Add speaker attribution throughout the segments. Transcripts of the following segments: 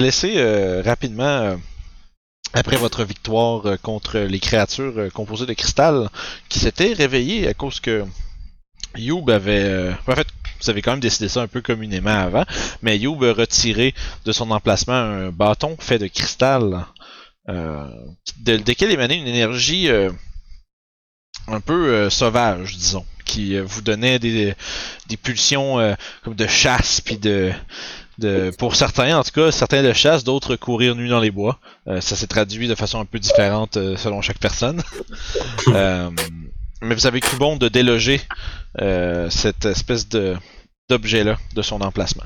Speaker 1: Laissé euh, rapidement euh, après votre victoire euh, contre les créatures composées de cristal qui s'étaient réveillées à cause que Youb avait. en fait, vous avez quand même décidé ça un peu communément avant, mais Youb a retiré de son emplacement un bâton fait de cristal de, desquels émanait une énergie un peu sauvage, disons, qui vous donnait des, des pulsions comme de chasse puis de de, pour certains, en tout cas, certains de chasse, d'autres courir nu dans les bois. Euh, ça s'est traduit de façon un peu différente euh, selon chaque personne. Euh, mais vous avez cru bon de déloger cette espèce de d'objet-là de son emplacement.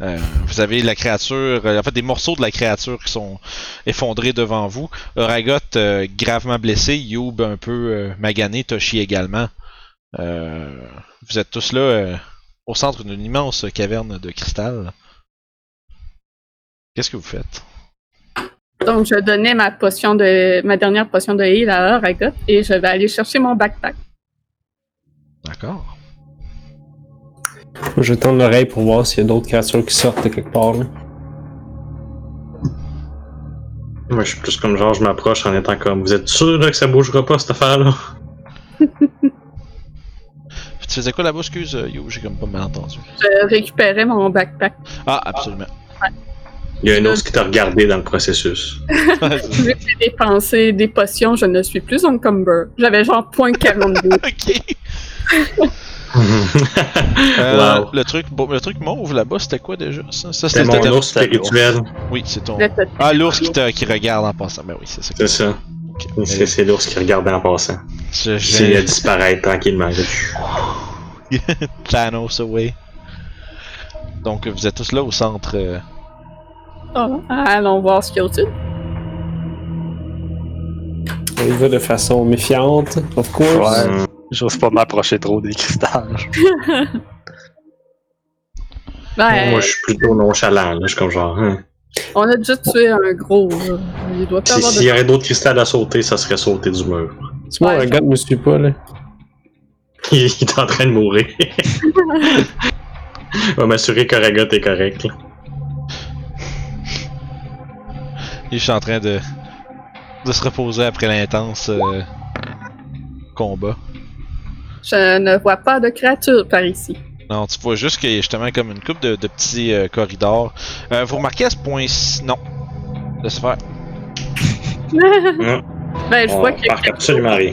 Speaker 1: Euh, vous avez la créature, euh, en fait des morceaux de la créature qui sont effondrés devant vous. Oragot euh, gravement blessé, Youb un peu magané, Toshi également. Vous êtes tous là au centre d'une immense caverne de cristal. Qu'est-ce que vous faites?
Speaker 2: Donc, je donnais ma potion de ma dernière potion de heal à Aragot et je vais aller chercher mon backpack.
Speaker 1: D'accord.
Speaker 3: Je tends l'oreille pour voir s'il y a d'autres créatures qui sortent de quelque part. Là.
Speaker 4: Moi, je suis plus comme genre, je m'approche en étant comme, vous êtes sûr là, que ça bougera pas cette affaire-là?
Speaker 1: Tu faisais quoi là-bas, excuse, euh, Yo, j'ai comme pas mal entendu.
Speaker 2: Je récupérais mon backpack.
Speaker 1: Ah, absolument.
Speaker 4: Il y a un ours qui t'a regardé dans le processus.
Speaker 2: Vu que j'ai dépensé des potions, je ne suis plus encumber. J'avais genre point 42.
Speaker 1: ok. Euh,
Speaker 4: wow.
Speaker 1: Le truc, bon, le truc mauve là-bas, c'était quoi déjà ça, ça
Speaker 4: C'est
Speaker 1: c'était
Speaker 4: mon ours spirituel.
Speaker 1: Oui, c'est ton. Ah, l'ours qui, te- qui regarde en passant. Ben oui, c'est ça.
Speaker 4: C'est ça.
Speaker 1: Ok.
Speaker 4: C'est c'est l'ours qui regarde en passant.
Speaker 1: Je,
Speaker 4: a
Speaker 1: je...
Speaker 4: disparaître tranquillement.
Speaker 1: Thanos away. Donc, vous êtes tous là au centre. euh,
Speaker 2: Oh, allons voir ce qu'il y a au-dessus.
Speaker 3: Y va de façon méfiante, of course.
Speaker 5: Ouais. J'ose pas m'approcher trop des cristals.
Speaker 2: Ben,
Speaker 4: Moi, je suis plutôt nonchalant. Là. Je suis comme genre, hein.
Speaker 2: on a déjà tué un gros. là. Il doit pas
Speaker 4: Si-
Speaker 2: avoir
Speaker 4: S'il y
Speaker 2: de...
Speaker 4: aurait d'autres cristals à sauter, ça serait sauter du mur.
Speaker 3: C'est moi,
Speaker 2: Ouais,
Speaker 3: un gars ne me suit pas, là.
Speaker 4: Il est en train de mourir. On va m'assurer qu'Oragot est correct. là.
Speaker 1: Je suis en train de, de se reposer après l'intense euh, combat.
Speaker 2: Je ne vois pas de créature par ici.
Speaker 1: Non, tu vois juste qu'il y a justement comme une coupe de, de petits euh, corridors. Euh, vous remarquez à ce point-ci. Non. Laisse faire.
Speaker 2: Ben, je
Speaker 4: On
Speaker 2: vois qu'il y a
Speaker 4: marque absolument rien.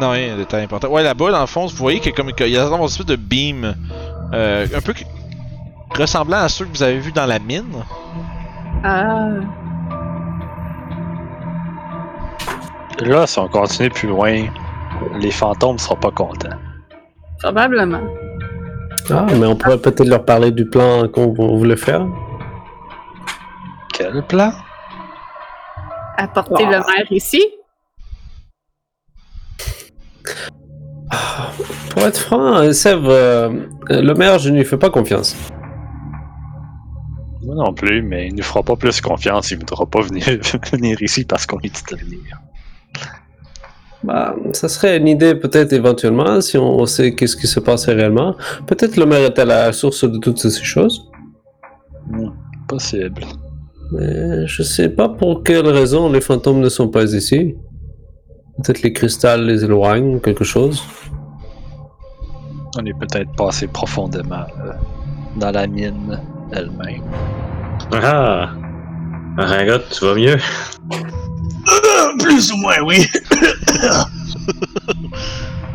Speaker 1: Non, il y a un détail important. Ouais, là-bas, dans le fond, vous voyez qu'il y a comme il y a une espèce de beam. euh, un peu que- ressemblant à ceux que vous avez vus dans la mine.
Speaker 2: Ah,
Speaker 5: Là, si on continue plus loin, les fantômes seront pas contents.
Speaker 2: probablement.
Speaker 3: Ah, mais on pourrait peut-être leur parler du plan qu'on voulait faire.
Speaker 5: Quel plan?
Speaker 2: Apporter le maire ici.
Speaker 3: Pour être franc, euh, Sèvres, euh, le maire, je ne lui fais pas confiance.
Speaker 5: Moi non plus, mais il nous fera pas plus confiance, il voudra pas venir, venir ici parce qu'on est dit de venir.
Speaker 3: Bah, ça serait une idée peut-être éventuellement, si on sait qu'est-ce qui se passait réellement. Peut-être le maire est à la source de toutes ces choses.
Speaker 5: Hmm, possible.
Speaker 3: Mais je sais pas pour quelle raison les fantômes ne sont pas ici. Peut-être les cristals les éloignent ou quelque chose.
Speaker 5: On est peut-être passé profondément euh, dans la mine elle-même.
Speaker 4: Ah! Oragot, tu vas mieux?
Speaker 6: Plus ou moins, oui.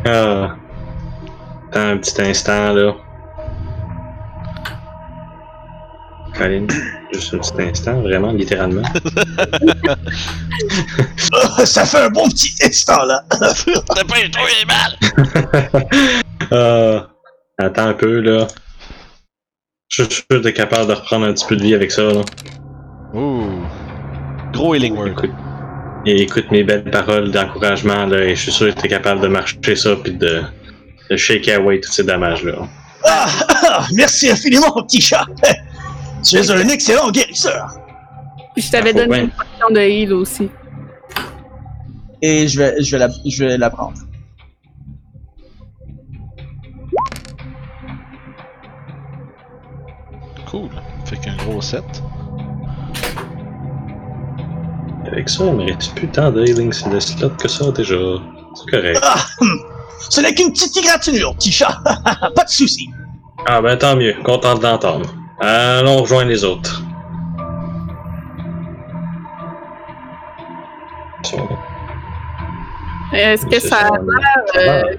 Speaker 4: Ah. Attends un petit instant, là. Colin, juste un petit instant, vraiment, littéralement.
Speaker 6: Ah, ça fait un bon petit instant, là.
Speaker 1: Dépêche-toi, il est mal!
Speaker 4: Ah. Attends un peu, là. Je suis sûr que t'es capable de reprendre un petit peu de vie avec ça, là.
Speaker 1: Ouh. Gros healing word.
Speaker 4: Écoute, et écoute mes belles paroles d'encouragement, là, et je suis sûr que t'es capable de marcher ça, puis de, de shake away tous ces dommages-là.
Speaker 6: Ah, ah, merci infiniment, petit chat. Tu es un excellent guérisseur.
Speaker 2: Puis je t'avais
Speaker 4: Ah,
Speaker 2: donné
Speaker 4: bien.
Speaker 2: une potion de heal aussi.
Speaker 6: Et je vais, je vais, la, je vais la prendre.
Speaker 1: Cool. Fait qu'un gros set.
Speaker 4: Avec ça, on mérite plus tant de healing sur le slot que ça déjà. C'est correct.
Speaker 6: Ah, hum. Ce n'est qu'une petite égratignure, petit chat. Pas de souci.
Speaker 4: Ah ben tant mieux, content de l'entendre. Allons rejoindre les autres.
Speaker 2: Est-ce que ça a l'air euh,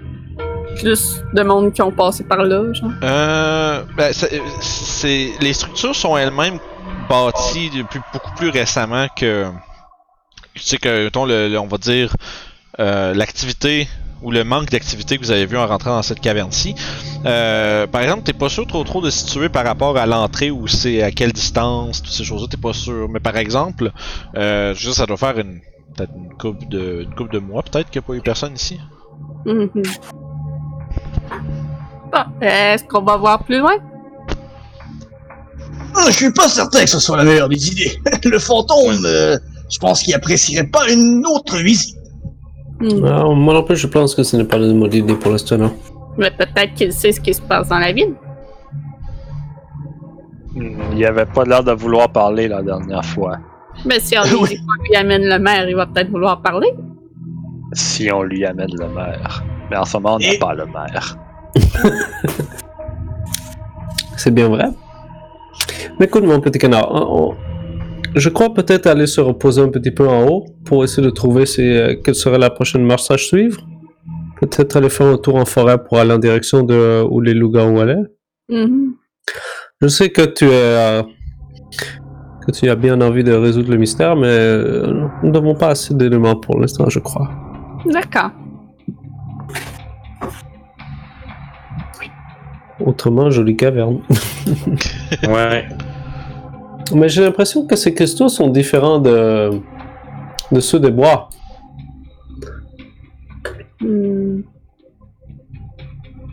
Speaker 2: plus de monde qui ont passé par là, genre?
Speaker 1: Euh, ben, c'est- c'est les structures sont elles-mêmes bâties depuis beaucoup plus récemment que tu sais que mettons, le, le- on va dire euh, l'activité ou le manque d'activité que vous avez vu en rentrant dans cette caverne-ci. Euh, par exemple, t'es pas sûr trop trop de situer par rapport à l'entrée où c'est à quelle distance, toutes ces choses-là, t'es pas sûr. Mais par exemple, euh, je veux dire, ça doit faire une peut-être une coupe de une couple de mois peut-être qu'il n'y a pas eu personne ici.
Speaker 2: Bon, est-ce qu'on va voir plus loin?
Speaker 6: Ah, Je suis pas certain que ce soit la meilleure des idées. Le fantôme, euh, je pense qu'il apprécierait pas une autre visite.
Speaker 2: Hmm.
Speaker 3: Ah, moi non plus, je pense que ce n'est pas une bonne idée pour l'instant. non.
Speaker 2: Mais peut-être qu'il sait ce qui se passe dans la ville.
Speaker 5: Hmm, Il avait pas l'air de vouloir parler la dernière fois.
Speaker 2: Mais si on lui,
Speaker 6: Oui.
Speaker 2: on lui amène le maire, il va peut-être vouloir parler.
Speaker 5: Si on lui amène le maire. Mais en ce moment, on n'a
Speaker 6: Et-
Speaker 5: pas le maire.
Speaker 3: C'est bien vrai. Mais écoute, mon petit canard, on- je crois peut-être aller se reposer un petit peu en haut pour essayer de trouver euh, quelle serait la prochaine marche à suivre. Peut-être aller faire un tour en forêt pour aller en direction de euh, où les loups-garous allaient.
Speaker 2: Mhm.
Speaker 3: Je sais que tu es euh, que tu as bien envie de résoudre le mystère, mais nous n'avons pas assez d'éléments pour l'instant, je crois.
Speaker 2: D'accord.
Speaker 3: Autrement, jolie caverne.
Speaker 4: Ouais.
Speaker 3: Mais j'ai l'impression que ces cristaux sont différents de, de ceux des bois.
Speaker 2: Hmm.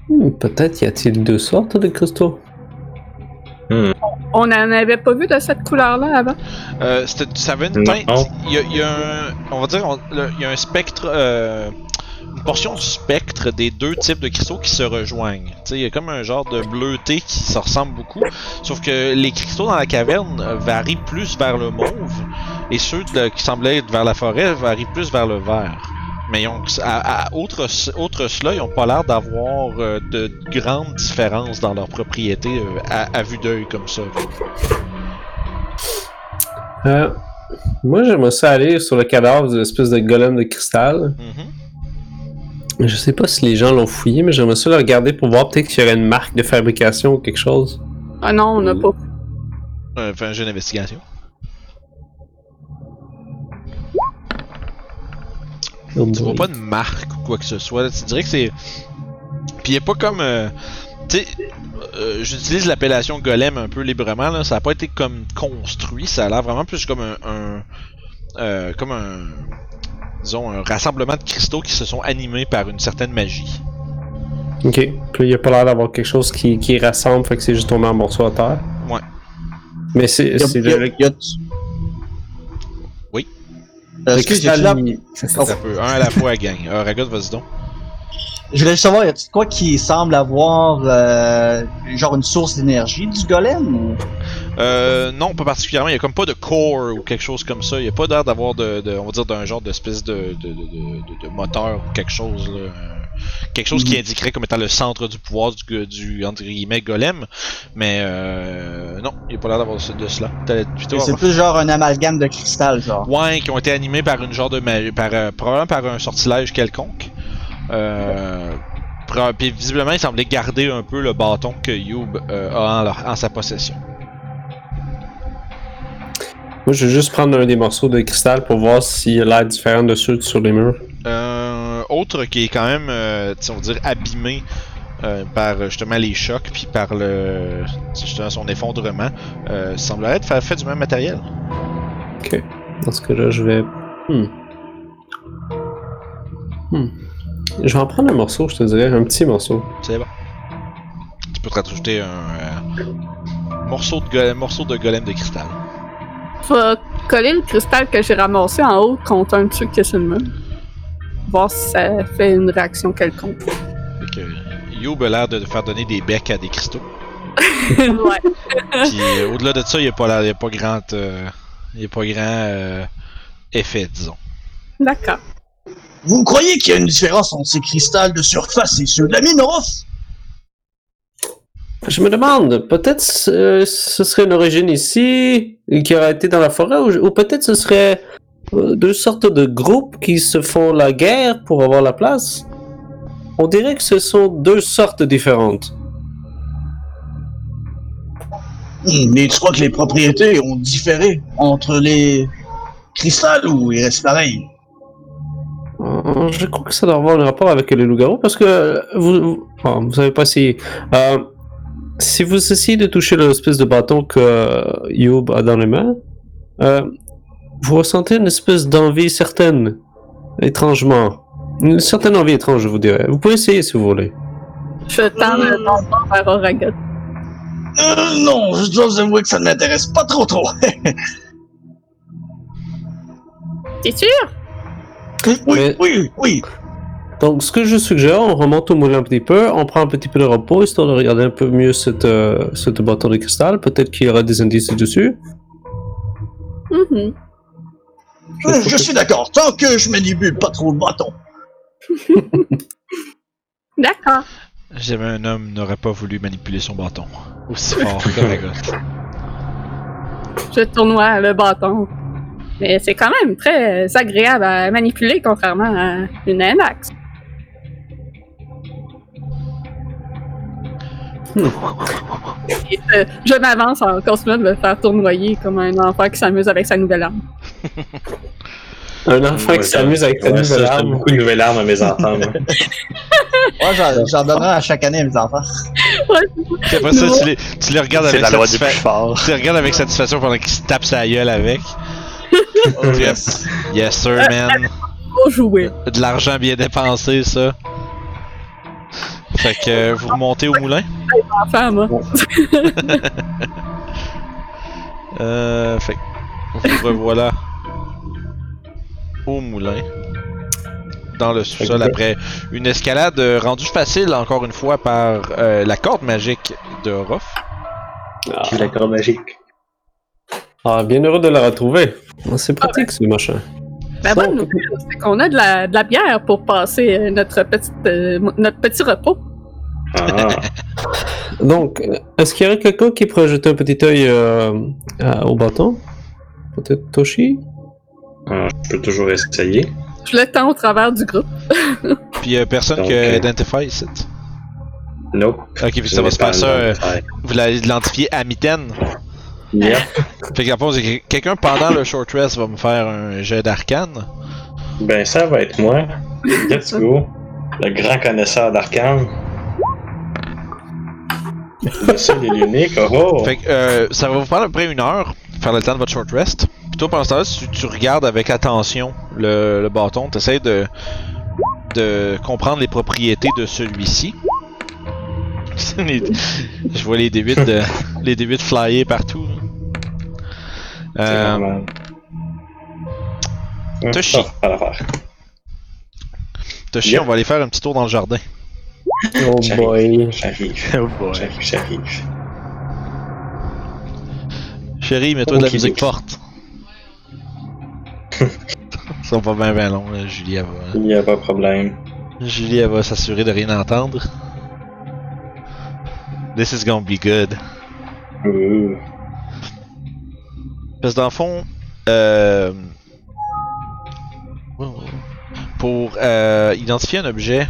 Speaker 3: Hmm, Peut-être y a-t-il deux sortes de cristaux.
Speaker 2: On n'en avait pas vu de cette couleur-là avant.
Speaker 1: Euh, ça avait une teinte. Il y a, il y a un. On va dire, on- le- il y a un spectre. euh, portion du spectre des deux types de cristaux qui se rejoignent. Il y a comme un genre de bleuté qui se ressemble beaucoup. Sauf que les cristaux dans la caverne varient plus vers le mauve. Et ceux de- qui semblaient être vers la forêt varient plus vers le vert. Mais ils ont, à, ce- outre cela, ils ont pas l'air d'avoir euh, de grandes différences dans leurs propriétés euh, à, à vue d'œil comme ça.
Speaker 3: Euh, moi, j'aimerais ça aller sur le cadavre de l'espèce de golem de cristal.
Speaker 1: Mhm.
Speaker 3: Je sais pas si les gens l'ont fouillé, mais j'aimerais ça le regarder pour voir peut-être qu'il y aurait une marque de fabrication ou quelque chose.
Speaker 2: Ah non, on n'a pas.
Speaker 1: Euh, fais un jeu d'investigation.
Speaker 3: Oh
Speaker 1: Tu vois pas de marque ou quoi que ce soit. là. Tu dirais que c'est. Puis il a pas comme. euh, Tu sais, euh, j'utilise l'appellation golem un peu librement. Là. Ça a pas été comme construit. Ça a l'air vraiment plus comme un. un, euh, comme un. Disons, un rassemblement de cristaux qui se sont animés par une certaine magie.
Speaker 3: Ok. Puis il y a pas l'air d'avoir quelque chose qui, qui rassemble, fait que c'est juste tombé en morceaux à terre.
Speaker 1: Ouais.
Speaker 3: Mais c'est
Speaker 1: Oui.
Speaker 3: Le
Speaker 6: excuse,
Speaker 3: cristal.
Speaker 6: j'ai.
Speaker 1: Un à la fois, gang. Euh, Ragot, vas-y donc.
Speaker 6: Je voulais juste savoir, y a quoi qui semble avoir euh, genre une source d'énergie du golem ou...
Speaker 1: Euh, non, pas particulièrement. Il y a comme pas de core ou quelque chose comme ça. Il y a pas l'air d'avoir de, de- on va dire, d'un genre d'espèce de, de, de, de- de moteur ou quelque chose. Là. Quelque chose qui
Speaker 6: Mhm.
Speaker 1: indiquerait comme étant le centre du pouvoir du, du entre guillemets, golem. Mais euh, non, il n'y a pas l'air d'avoir de cela.
Speaker 6: C'est plus genre un amalgame de cristal, genre.
Speaker 1: Ouais, qui ont été animés par une genre de par euh, probablement par un sortilège quelconque. Euh, puis visiblement, il semblait garder un peu le bâton que Youb euh, a en, leur- en sa possession.
Speaker 3: Moi, je vais juste prendre un des morceaux de cristal pour voir s'il a l'air différent de ceux sur les murs.
Speaker 1: Euh, autre qui est quand même, euh, on va dire, abîmé euh, par justement les chocs, puis par le justement son effondrement, semblerait être fait, fait du même matériel.
Speaker 3: Ok. Dans ce cas-là, je vais. Hmm. Hmm. Je vais en prendre un morceau, je te dirais, un petit morceau.
Speaker 1: C'est bon. Tu peux te rajouter un euh, morceau, de golem, morceau de golem de cristal.
Speaker 2: Vais coller le cristal que j'ai ramassé en haut contre un truc qui est sur le mur. Voir si ça fait une réaction quelconque.
Speaker 1: Fait que Youb a l'air de faire donner des becs à des cristaux.
Speaker 2: ouais.
Speaker 1: Puis euh, au-delà de ça, il n'y a pas y a pas grand, euh, y a pas grand euh, effet, disons.
Speaker 2: D'accord.
Speaker 6: Vous croyez qu'il y a une différence entre ces cristals de surface et ceux de la mine, Orof
Speaker 3: Je me demande, peut-être ce, ce serait une origine ici, qui aurait été dans la forêt, ou, ou peut-être ce serait euh, deux sortes de groupes qui se font la guerre pour avoir la place. On dirait que ce sont deux sortes différentes.
Speaker 6: Hmm, Mais tu crois que les propriétés ont différé entre les cristals ou ils restent pareils
Speaker 3: Euh, Je crois que ça doit avoir un rapport avec les loups-garous parce que vous, vous, vous savez pas si. euh, si vous essayez de toucher l'espèce de bâton que Youb a dans les mains, euh, vous ressentez une espèce d'envie certaine, étrangement. Une certaine envie étrange, je vous dirais. Vous pouvez essayer si vous voulez.
Speaker 2: Je tends le bâton vers Oragot.
Speaker 6: euh, Non, je dois vous avouer que ça ne m'intéresse pas trop trop.
Speaker 2: T'es sûr?
Speaker 6: Oui,
Speaker 3: Mais-
Speaker 6: oui, oui.
Speaker 3: Donc, ce que je suggère, on remonte au moulin un petit peu, on prend un petit peu de repos, histoire de regarder un peu mieux cette, euh, cette bâton de cristal. Peut-être qu'il y aura des indices dessus.
Speaker 2: Mhm.
Speaker 6: Je, je suis d'accord, tant que je manipule pas trop le bâton.
Speaker 2: D'accord.
Speaker 1: Jamais un homme n'aurait pas voulu manipuler son bâton. Aussi fort que Ragot.
Speaker 2: Je tournoie le bâton. Mais c'est quand même très agréable à manipuler, contrairement à une. Et, euh, je m'avance en continuant de me faire tournoyer comme un enfant qui s'amuse avec sa nouvelle arme.
Speaker 3: Un enfant
Speaker 4: Ouais,
Speaker 3: qui s'amuse avec sa
Speaker 4: ouais, ça,
Speaker 3: nouvelle
Speaker 4: donne
Speaker 3: arme.
Speaker 4: beaucoup de nouvelles armes à mes enfants. moi.
Speaker 6: J'en j'en donnerai à chaque année à mes enfants.
Speaker 1: Puis après ça, tu les, tu les regardes avec
Speaker 5: la loi du plus
Speaker 1: satisfa-
Speaker 5: fort.
Speaker 1: Tu les regardes avec satisfaction pendant qu'ils se tapent sa gueule avec.
Speaker 6: Oh, yes.
Speaker 1: Yes sir, man.
Speaker 2: Pour jouer.
Speaker 1: De l'argent bien dépensé, ça. Fait que euh, vous remontez au moulin?
Speaker 2: Enfant, moi.
Speaker 1: Euh, fait que vous revoilà au moulin. Dans le sous-sol après une escalade euh, rendue facile encore une fois par euh, la corde magique de Roth.
Speaker 4: J'ai la corde magique.
Speaker 3: Ah, bien heureux de la retrouver. Ah, C'est pratique, ce machin.
Speaker 2: La
Speaker 3: Bon,
Speaker 2: bonne nouvelle, c'est qu'on a de la, de la bière pour passer euh, notre, petite, euh, notre petit repos.
Speaker 4: Ah,
Speaker 3: Donc, euh, est-ce qu'il y aurait quelqu'un qui pourrait jeter un petit œil euh, au bâton? Peut-être Toshi?
Speaker 4: Ah, je peux toujours essayer.
Speaker 2: Je le tends au travers du groupe.
Speaker 1: Puis euh, personne qui
Speaker 4: euh,
Speaker 1: identifie ici.
Speaker 4: Nope.
Speaker 1: Ok, puis ça va se
Speaker 4: pas
Speaker 1: faire ça.
Speaker 4: le droit de faire.
Speaker 1: vous l'identifiez à mitaine.
Speaker 4: Yep.
Speaker 1: Fait c'est que quelqu'un pendant le short rest va me faire un jet d'arcane?
Speaker 4: Ben, ça va être moi. Let's go. Le grand connaisseur d'arcane. Le seul et l'unique. Oh, oh.
Speaker 1: Fait que euh, ça va vous prendre à peu près une heure, faire le temps de votre short rest. Puis toi, pendant ce temps-là, tu, tu regardes avec attention le, le bâton, tu de, de comprendre les propriétés de celui-ci. Les- je vois les D8 de, les D8 flyer partout. Euh.
Speaker 4: Hum,
Speaker 1: Toshi.
Speaker 4: Yep.
Speaker 1: on va aller faire un petit tour dans le jardin.
Speaker 3: Oh boy.
Speaker 4: J'arrive.
Speaker 5: Oh boy.
Speaker 4: J'arrive, j'arrive.
Speaker 1: Chérie, mets-toi de la musique forte. Ça va pas bien bien long, là, Julie, elle va.
Speaker 4: Il n'y a pas de problème.
Speaker 1: Julie, elle va s'assurer de rien entendre. This is gonna be good.
Speaker 4: Ouh.
Speaker 1: Parce que dans le fond, euh, pour euh, identifier un objet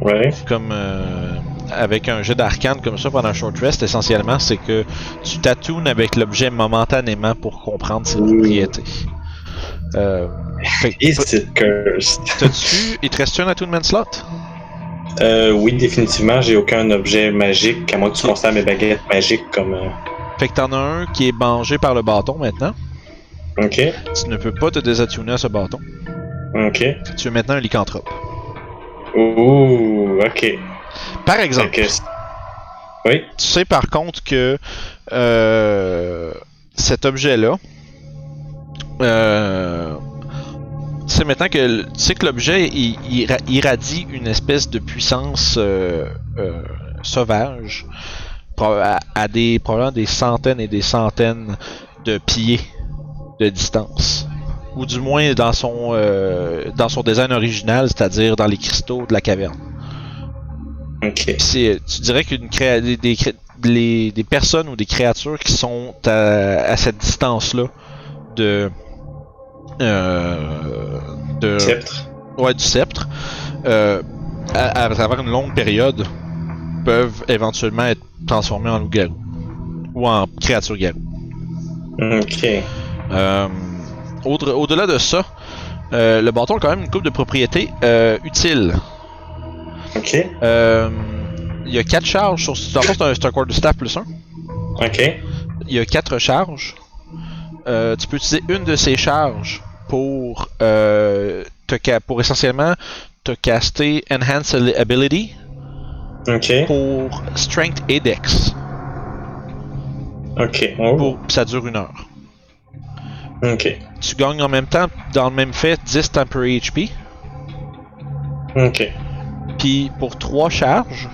Speaker 4: Ouais.
Speaker 1: comme euh, avec un jet d'arcane comme ça pendant un short rest, essentiellement, c'est que tu tatounes avec l'objet momentanément pour comprendre ses propriétés. Euh, fait
Speaker 4: Is it cursed?
Speaker 1: T'as-tu. Il te reste un attunement slot?
Speaker 4: Euh, oui, définitivement, j'ai aucun objet magique, à moins que tu considères mes baguettes magiques comme. euh,
Speaker 1: Fait que t'en as un qui est mangé par le bâton maintenant.
Speaker 4: Ok,
Speaker 1: Tu ne peux pas te désattuner à ce bâton.
Speaker 4: ok.
Speaker 1: Tu es maintenant un lycanthrope.
Speaker 4: Ouh, ok.
Speaker 1: Par exemple,
Speaker 4: Oui,
Speaker 1: tu sais par contre que euh, cet objet-là, euh, c'est maintenant que tu sais que l'objet il, il ra- irradie une espèce de puissance euh, euh, sauvage à, à des probablement des centaines et des centaines de pieds de distance. Ou du moins dans son, euh, dans son design original, c'est-à-dire dans les cristaux de la caverne.
Speaker 4: Ok.
Speaker 1: C'est, tu dirais qu'une créa- des, des, cré- les- des personnes ou des créatures qui sont à, à cette distance-là de, euh, de,
Speaker 4: Sceptre.
Speaker 1: ouais, du sceptre, euh, à, à travers une longue période, peuvent éventuellement être transformés en loup-garou ou en créature-garou.
Speaker 4: Ok.
Speaker 1: Euh, au- Au-delà de ça, euh, le bâton a quand même une coupe de propriétés euh, utiles.
Speaker 4: Ok.
Speaker 1: Euh, il y a 4 charges sur. En fait, c'est un, un quarterstaff plus 1.
Speaker 4: Ok.
Speaker 1: Il y a 4 charges. Tu peux utiliser une de ces charges pour, te pour essentiellement te caster Enhance Ability
Speaker 4: Ok.
Speaker 1: pour Strength et Dex.
Speaker 4: Ok. Oh.
Speaker 1: Pour, ça dure une heure.
Speaker 4: Ok.
Speaker 1: Tu gagnes en même temps, dans le même fait, 10 Temporary HP.
Speaker 4: Ok.
Speaker 1: Puis pour 3 charges,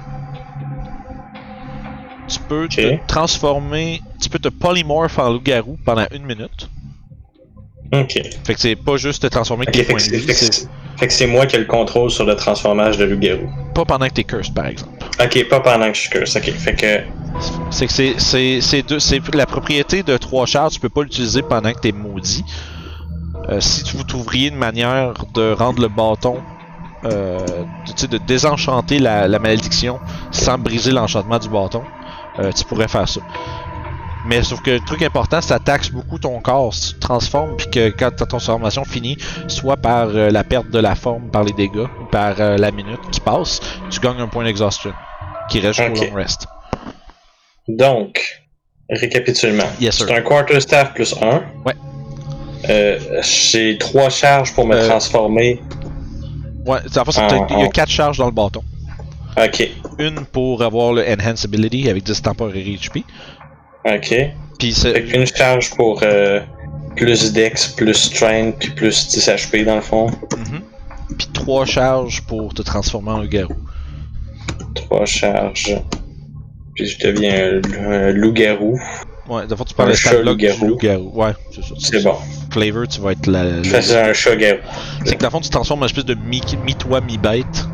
Speaker 1: tu peux te transformer, tu peux te polymorph en loup-garou pendant une minute.
Speaker 4: Ok.
Speaker 1: Fait que c'est pas juste te transformer avec
Speaker 4: Ok,
Speaker 1: tes
Speaker 4: fait
Speaker 1: points de vie,
Speaker 4: fait que
Speaker 1: c'est
Speaker 4: moi qui ai le contrôle sur le transformage de loup-garou.
Speaker 1: pas pendant que t'es cursed par exemple.
Speaker 4: Ok, pas pendant que je curse. Ok, fait que.
Speaker 1: C'est que c'est, c'est, c'est, deux- c'est la propriété de 3 charges, tu peux pas l'utiliser pendant que t'es maudit. Euh, si tu vous trouveriez une manière de rendre le bâton, euh, de, sais, de désenchanter la, la malédiction sans briser l'enchantement du bâton, euh, tu pourrais faire ça. Mais sauf que le truc important, ça taxe beaucoup ton corps. Si tu te transformes, puis que quand ta transformation finit, soit par euh, la perte de la forme, par les dégâts, ou par euh, la minute qui passe, tu gagnes un point d'exhaustion qui reste
Speaker 4: Ok.
Speaker 1: jusqu'au long rest.
Speaker 4: Donc, récapitulement.
Speaker 1: Yes.
Speaker 4: C'est un quarterstaff plus 1.
Speaker 1: Ouais.
Speaker 4: Euh, j'ai trois charges pour me
Speaker 1: Euh,
Speaker 4: transformer.
Speaker 1: Ouais, en fait, il y a
Speaker 4: ah.
Speaker 1: 4 charges dans le bâton.
Speaker 4: Ok.
Speaker 1: Une pour avoir le Enhance Ability avec 10 temporary HP.
Speaker 4: Ok.
Speaker 1: Puis
Speaker 4: Fait qu'une charge pour euh, plus dex, plus strength, puis plus 10 HP dans le fond.
Speaker 1: Mhm. Puis 3 charges pour te transformer en garou.
Speaker 4: Trois charges. Puis je deviens un, un loup-garou.
Speaker 1: Ouais, fois tu parles de
Speaker 4: chat loup-garou.
Speaker 1: loup-garou. Ouais, c'est ça.
Speaker 4: C'est bon.
Speaker 1: Flavor, tu vas être la. le-
Speaker 4: Je faisais un chat-garou.
Speaker 1: C'est que dans le fond, tu te transformes en espèce de mi- mi-toi, mi-bête.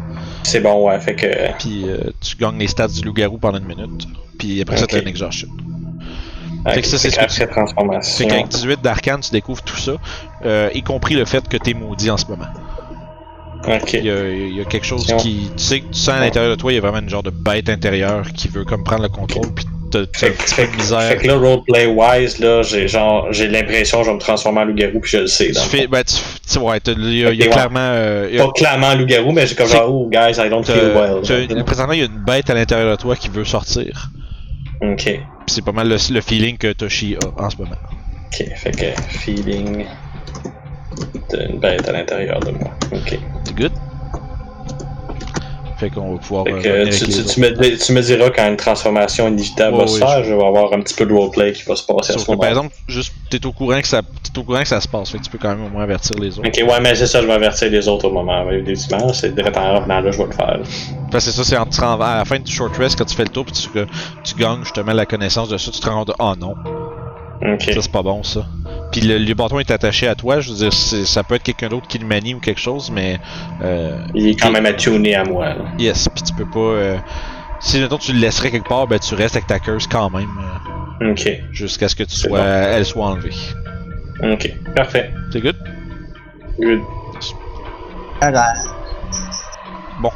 Speaker 4: C'est bon, ouais. Fait que.
Speaker 1: Puis euh, tu gagnes les stats du loup-garou pendant une minute. Puis après ça, t'as une exhaustion. Fait que ça, c'est ce que
Speaker 4: transformation.
Speaker 1: C'est qu'avec 18 d'arcane, tu découvres tout ça. euh, y compris le fait que t'es maudit en ce moment.
Speaker 4: Ok.
Speaker 1: Il y a, il y a quelque chose qui. Tu sais, tu sens à l'intérieur de toi, il y a vraiment une genre de bête intérieure qui veut comme prendre le contrôle, puis t'as un
Speaker 4: Fait, que-
Speaker 1: petit
Speaker 4: fait
Speaker 1: peu
Speaker 4: que-
Speaker 1: de misère.
Speaker 4: fait que là, roleplay wise, là, j'ai genre, j'ai l'impression que je vais me transformer en loup-garou, puis je le sais.
Speaker 1: Tu fais. Ben, tu, tu- ouais, il y a, y clairement. euh, y a-
Speaker 4: Pas clairement en loup-garou, mais j'ai comme genre, oh, guys, I don't feel well.
Speaker 1: présentement, il y a une bête à l'intérieur de toi qui veut sortir.
Speaker 4: Ok.
Speaker 1: C'est pas mal le, le feeling que Toshi a en ce moment.
Speaker 4: Ok. Fait que feeling d'une bête à l'intérieur de moi. Ok.
Speaker 1: C'est good? Fait qu'on va pouvoir.
Speaker 4: Fait
Speaker 1: euh,
Speaker 4: que tu, me, tu me diras quand une transformation inévitable
Speaker 1: Ouais,
Speaker 4: va se faire, je vais avoir un petit peu de roleplay qui va se passer à ce
Speaker 1: que, par exemple, juste, t'es au courant que ça, t'es au courant que ça se passe, fait que tu peux quand même au moins avertir les autres.
Speaker 4: Ok, ouais, mais c'est ça, je vais avertir les autres au moment. Évidemment, c'est direct en revenant là, je vais le faire.
Speaker 1: Parce que c'est ça, c'est en, te à la fin du short rest, quand tu fais le tour, puis tu, que tu gagnes justement la connaissance de ça, tu te rends compte de oh non,
Speaker 4: Ok.
Speaker 1: ça c'est pas bon ça. Puis le, le bâton est attaché à toi, je veux dire, c'est- ça peut être quelqu'un d'autre qui le manie ou quelque chose, mais euh,
Speaker 4: Il est quand même attuné à moi. Là.
Speaker 1: yes, puis tu peux pas. euh, si mettons tu le laisserais quelque part, ben tu restes avec ta curse quand même, euh,
Speaker 4: Ok.
Speaker 1: jusqu'à ce que tu sois,
Speaker 4: bon.
Speaker 1: elle soit enlevée.
Speaker 4: Ok. Parfait.
Speaker 1: C'est good?
Speaker 4: Good.
Speaker 6: Alors,
Speaker 1: Bon.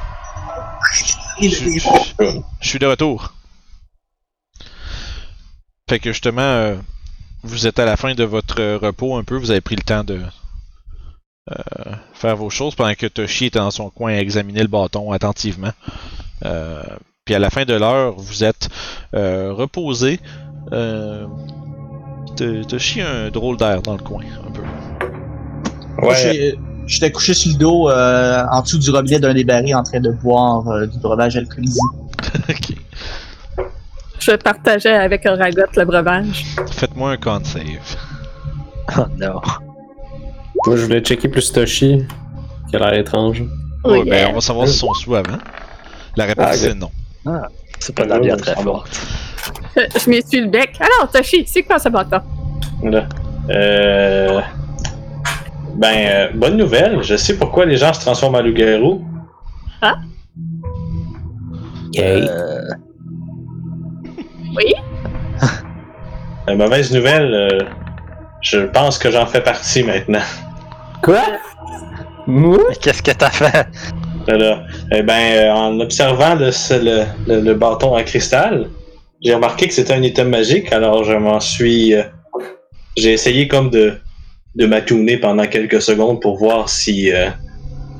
Speaker 1: je suis de retour. Fait que justement, euh, vous êtes à la fin de votre euh, repos un peu, vous avez pris le temps de euh, faire vos choses pendant que Toshi était dans son coin à examiner le bâton attentivement. Euh, puis à la fin de l'heure, vous êtes euh, reposé. Euh, Toshi a un drôle d'air dans le coin, un peu.
Speaker 4: Ouais.
Speaker 6: J'étais couché sur le dos euh, en dessous du robinet d'un des barils en train de boire euh, du breuvage alcoolisé.
Speaker 1: ok.
Speaker 2: Je partageais avec Oragot le breuvage.
Speaker 1: Faites-moi un con save.
Speaker 5: Oh non.
Speaker 3: Moi, je voulais checker plus Toshi, qui a l'air étrange.
Speaker 2: Oh
Speaker 1: Ouais, ben, on va savoir si son sous avant. La réponse
Speaker 3: Ah,
Speaker 1: non.
Speaker 5: C'est pas de la bière très
Speaker 4: Ah, bon.
Speaker 5: forte.
Speaker 2: Euh, Je m'essuie le bec? Alors, Toshi, c'est quoi ce bâton?
Speaker 4: Là. Euh. Ben, euh, bonne nouvelle. Je sais pourquoi les gens se transforment en loup-garou.
Speaker 3: Yay.
Speaker 4: La mauvaise nouvelle, euh, je pense que j'en fais partie maintenant.
Speaker 3: Quoi? Moi?
Speaker 5: Qu'est-ce que t'as fait?
Speaker 4: Voilà. Eh ben, euh, en observant le, le, le- le bâton à cristal, j'ai remarqué que c'était un item magique, alors je m'en suis. euh, j'ai essayé comme de, de m'attouner pendant quelques secondes pour voir si. euh,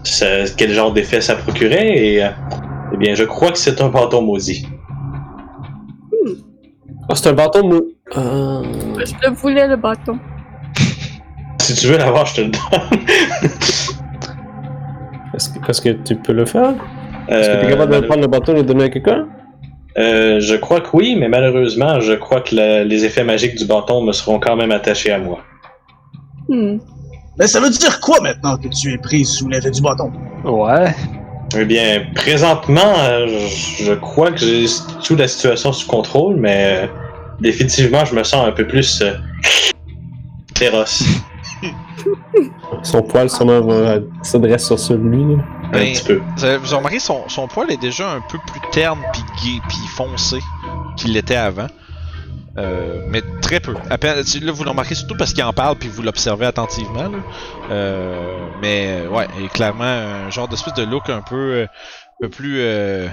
Speaker 4: ça- quel genre d'effet ça procurait, et. euh, eh bien, je crois que c'est un bâton maudit.
Speaker 3: Ah, c'est un bâton mou. Euh...
Speaker 2: Je le voulais, le bâton.
Speaker 4: Si tu veux l'avoir, je te le donne.
Speaker 3: Est-ce que, que tu peux le faire? Est-ce que tu es
Speaker 4: Euh,
Speaker 3: capable de
Speaker 4: malheure-
Speaker 3: prendre le bâton et le donner à quelqu'un?
Speaker 4: Euh, je crois que oui, mais malheureusement, je crois que la- les effets magiques du bâton me seront quand même attachés à moi.
Speaker 2: Hmm.
Speaker 6: Mais ça veut dire quoi maintenant que tu es prise sous l'effet du bâton?
Speaker 5: Ouais.
Speaker 4: Eh bien, présentement, euh, je crois que j'ai toute la situation sous contrôle, mais euh, définitivement, je me sens un peu plus euh, féroce.
Speaker 3: Son poil sûrement va s'adresse sur celui. là.
Speaker 4: Un
Speaker 1: Ben,
Speaker 4: petit peu.
Speaker 1: Vous avez, vous avez remarqué, son, son poil est déjà un peu plus terne puis gai puis foncé qu'il l'était avant. Euh, mais très peu. À peine, tu- là, vous le remarquez surtout parce qu'il en parle puis vous l'observez attentivement. Là. Euh, mais euh, ouais, il est clairement un genre d'espèce de look un peu, euh, un peu plus, euh,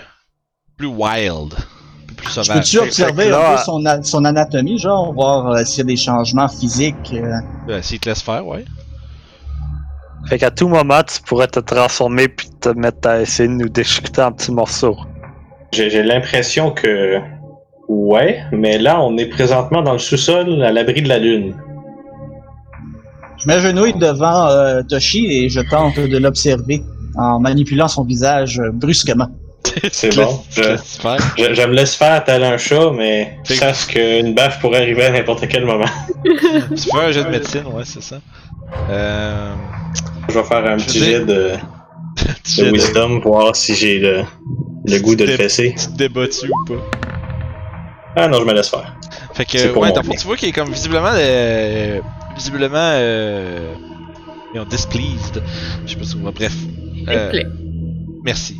Speaker 1: plus wild, un peu plus sauvage.
Speaker 6: peux-tu observer
Speaker 5: fait que
Speaker 6: un
Speaker 5: là-
Speaker 6: peu son, a- son anatomie, genre, voir euh, s'il y a des changements physiques? euh?
Speaker 1: Euh, S'il te laisse faire, ouais.
Speaker 5: Fait qu'à tout moment, tu pourrais te transformer puis te mettre à essayer de nous déchiqueter en petits morceaux.
Speaker 4: J'ai j'ai l'impression que. Ouais, mais là, on est présentement dans le sous-sol à l'abri de la lune.
Speaker 6: Je m'agenouille devant euh, Toshi et je tente de l'observer en manipulant son visage euh, brusquement.
Speaker 4: C'est bon. Je, je, je me laisse faire tel un chat, mais sache qu'une baffe pourrait arriver à n'importe quel moment.
Speaker 1: Tu fais un jet de médecine, ouais, c'est ça. Euh,
Speaker 4: Je vais faire un
Speaker 1: Je
Speaker 4: petit jet de, wisdom pour voir si j'ai le, le goût de le fesser.
Speaker 1: tu te débats-tu ou pas?
Speaker 4: Ah non, je me laisse faire.
Speaker 1: Fait que, ouais,
Speaker 4: bien.
Speaker 1: tu vois qu'il est comme visiblement. euh, visiblement. Euh, displeased. Je sais pas si on va. Bref. Euh, merci.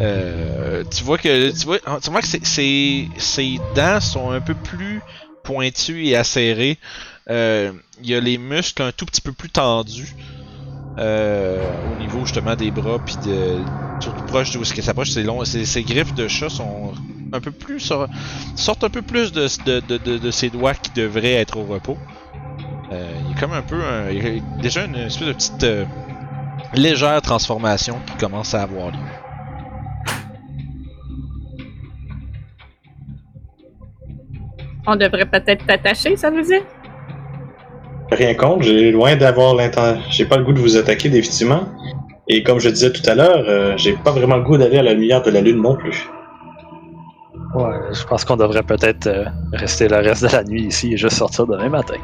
Speaker 1: Euh, tu vois que. Tu vois, tu vois que ses, ses, ses dents sont un peu plus pointues et acérées. Euh, il y a les muscles un tout petit peu plus tendus. Euh, au niveau justement des bras puis de surtout proche d'où ce qui s'approche c'est long ses, ses griffes de chat sont un peu plus sur- sortent un peu plus de, de, de, de, de ses doigts qui devraient être au repos. Euh, il y a comme un peu un, il y a déjà une espèce de petite euh, légère transformation qui commence à avoir lieu.
Speaker 2: On devrait peut-être t'attacher, ça veut dire?
Speaker 4: Rien contre, j'ai loin d'avoir l'intention. J'ai pas le goût de vous attaquer, définitivement. Et comme je disais tout à l'heure, euh, j'ai pas vraiment le goût d'aller à la lumière de la lune non plus.
Speaker 5: Ouais, je pense qu'on devrait peut-être euh, rester le reste de la nuit ici et juste sortir demain matin.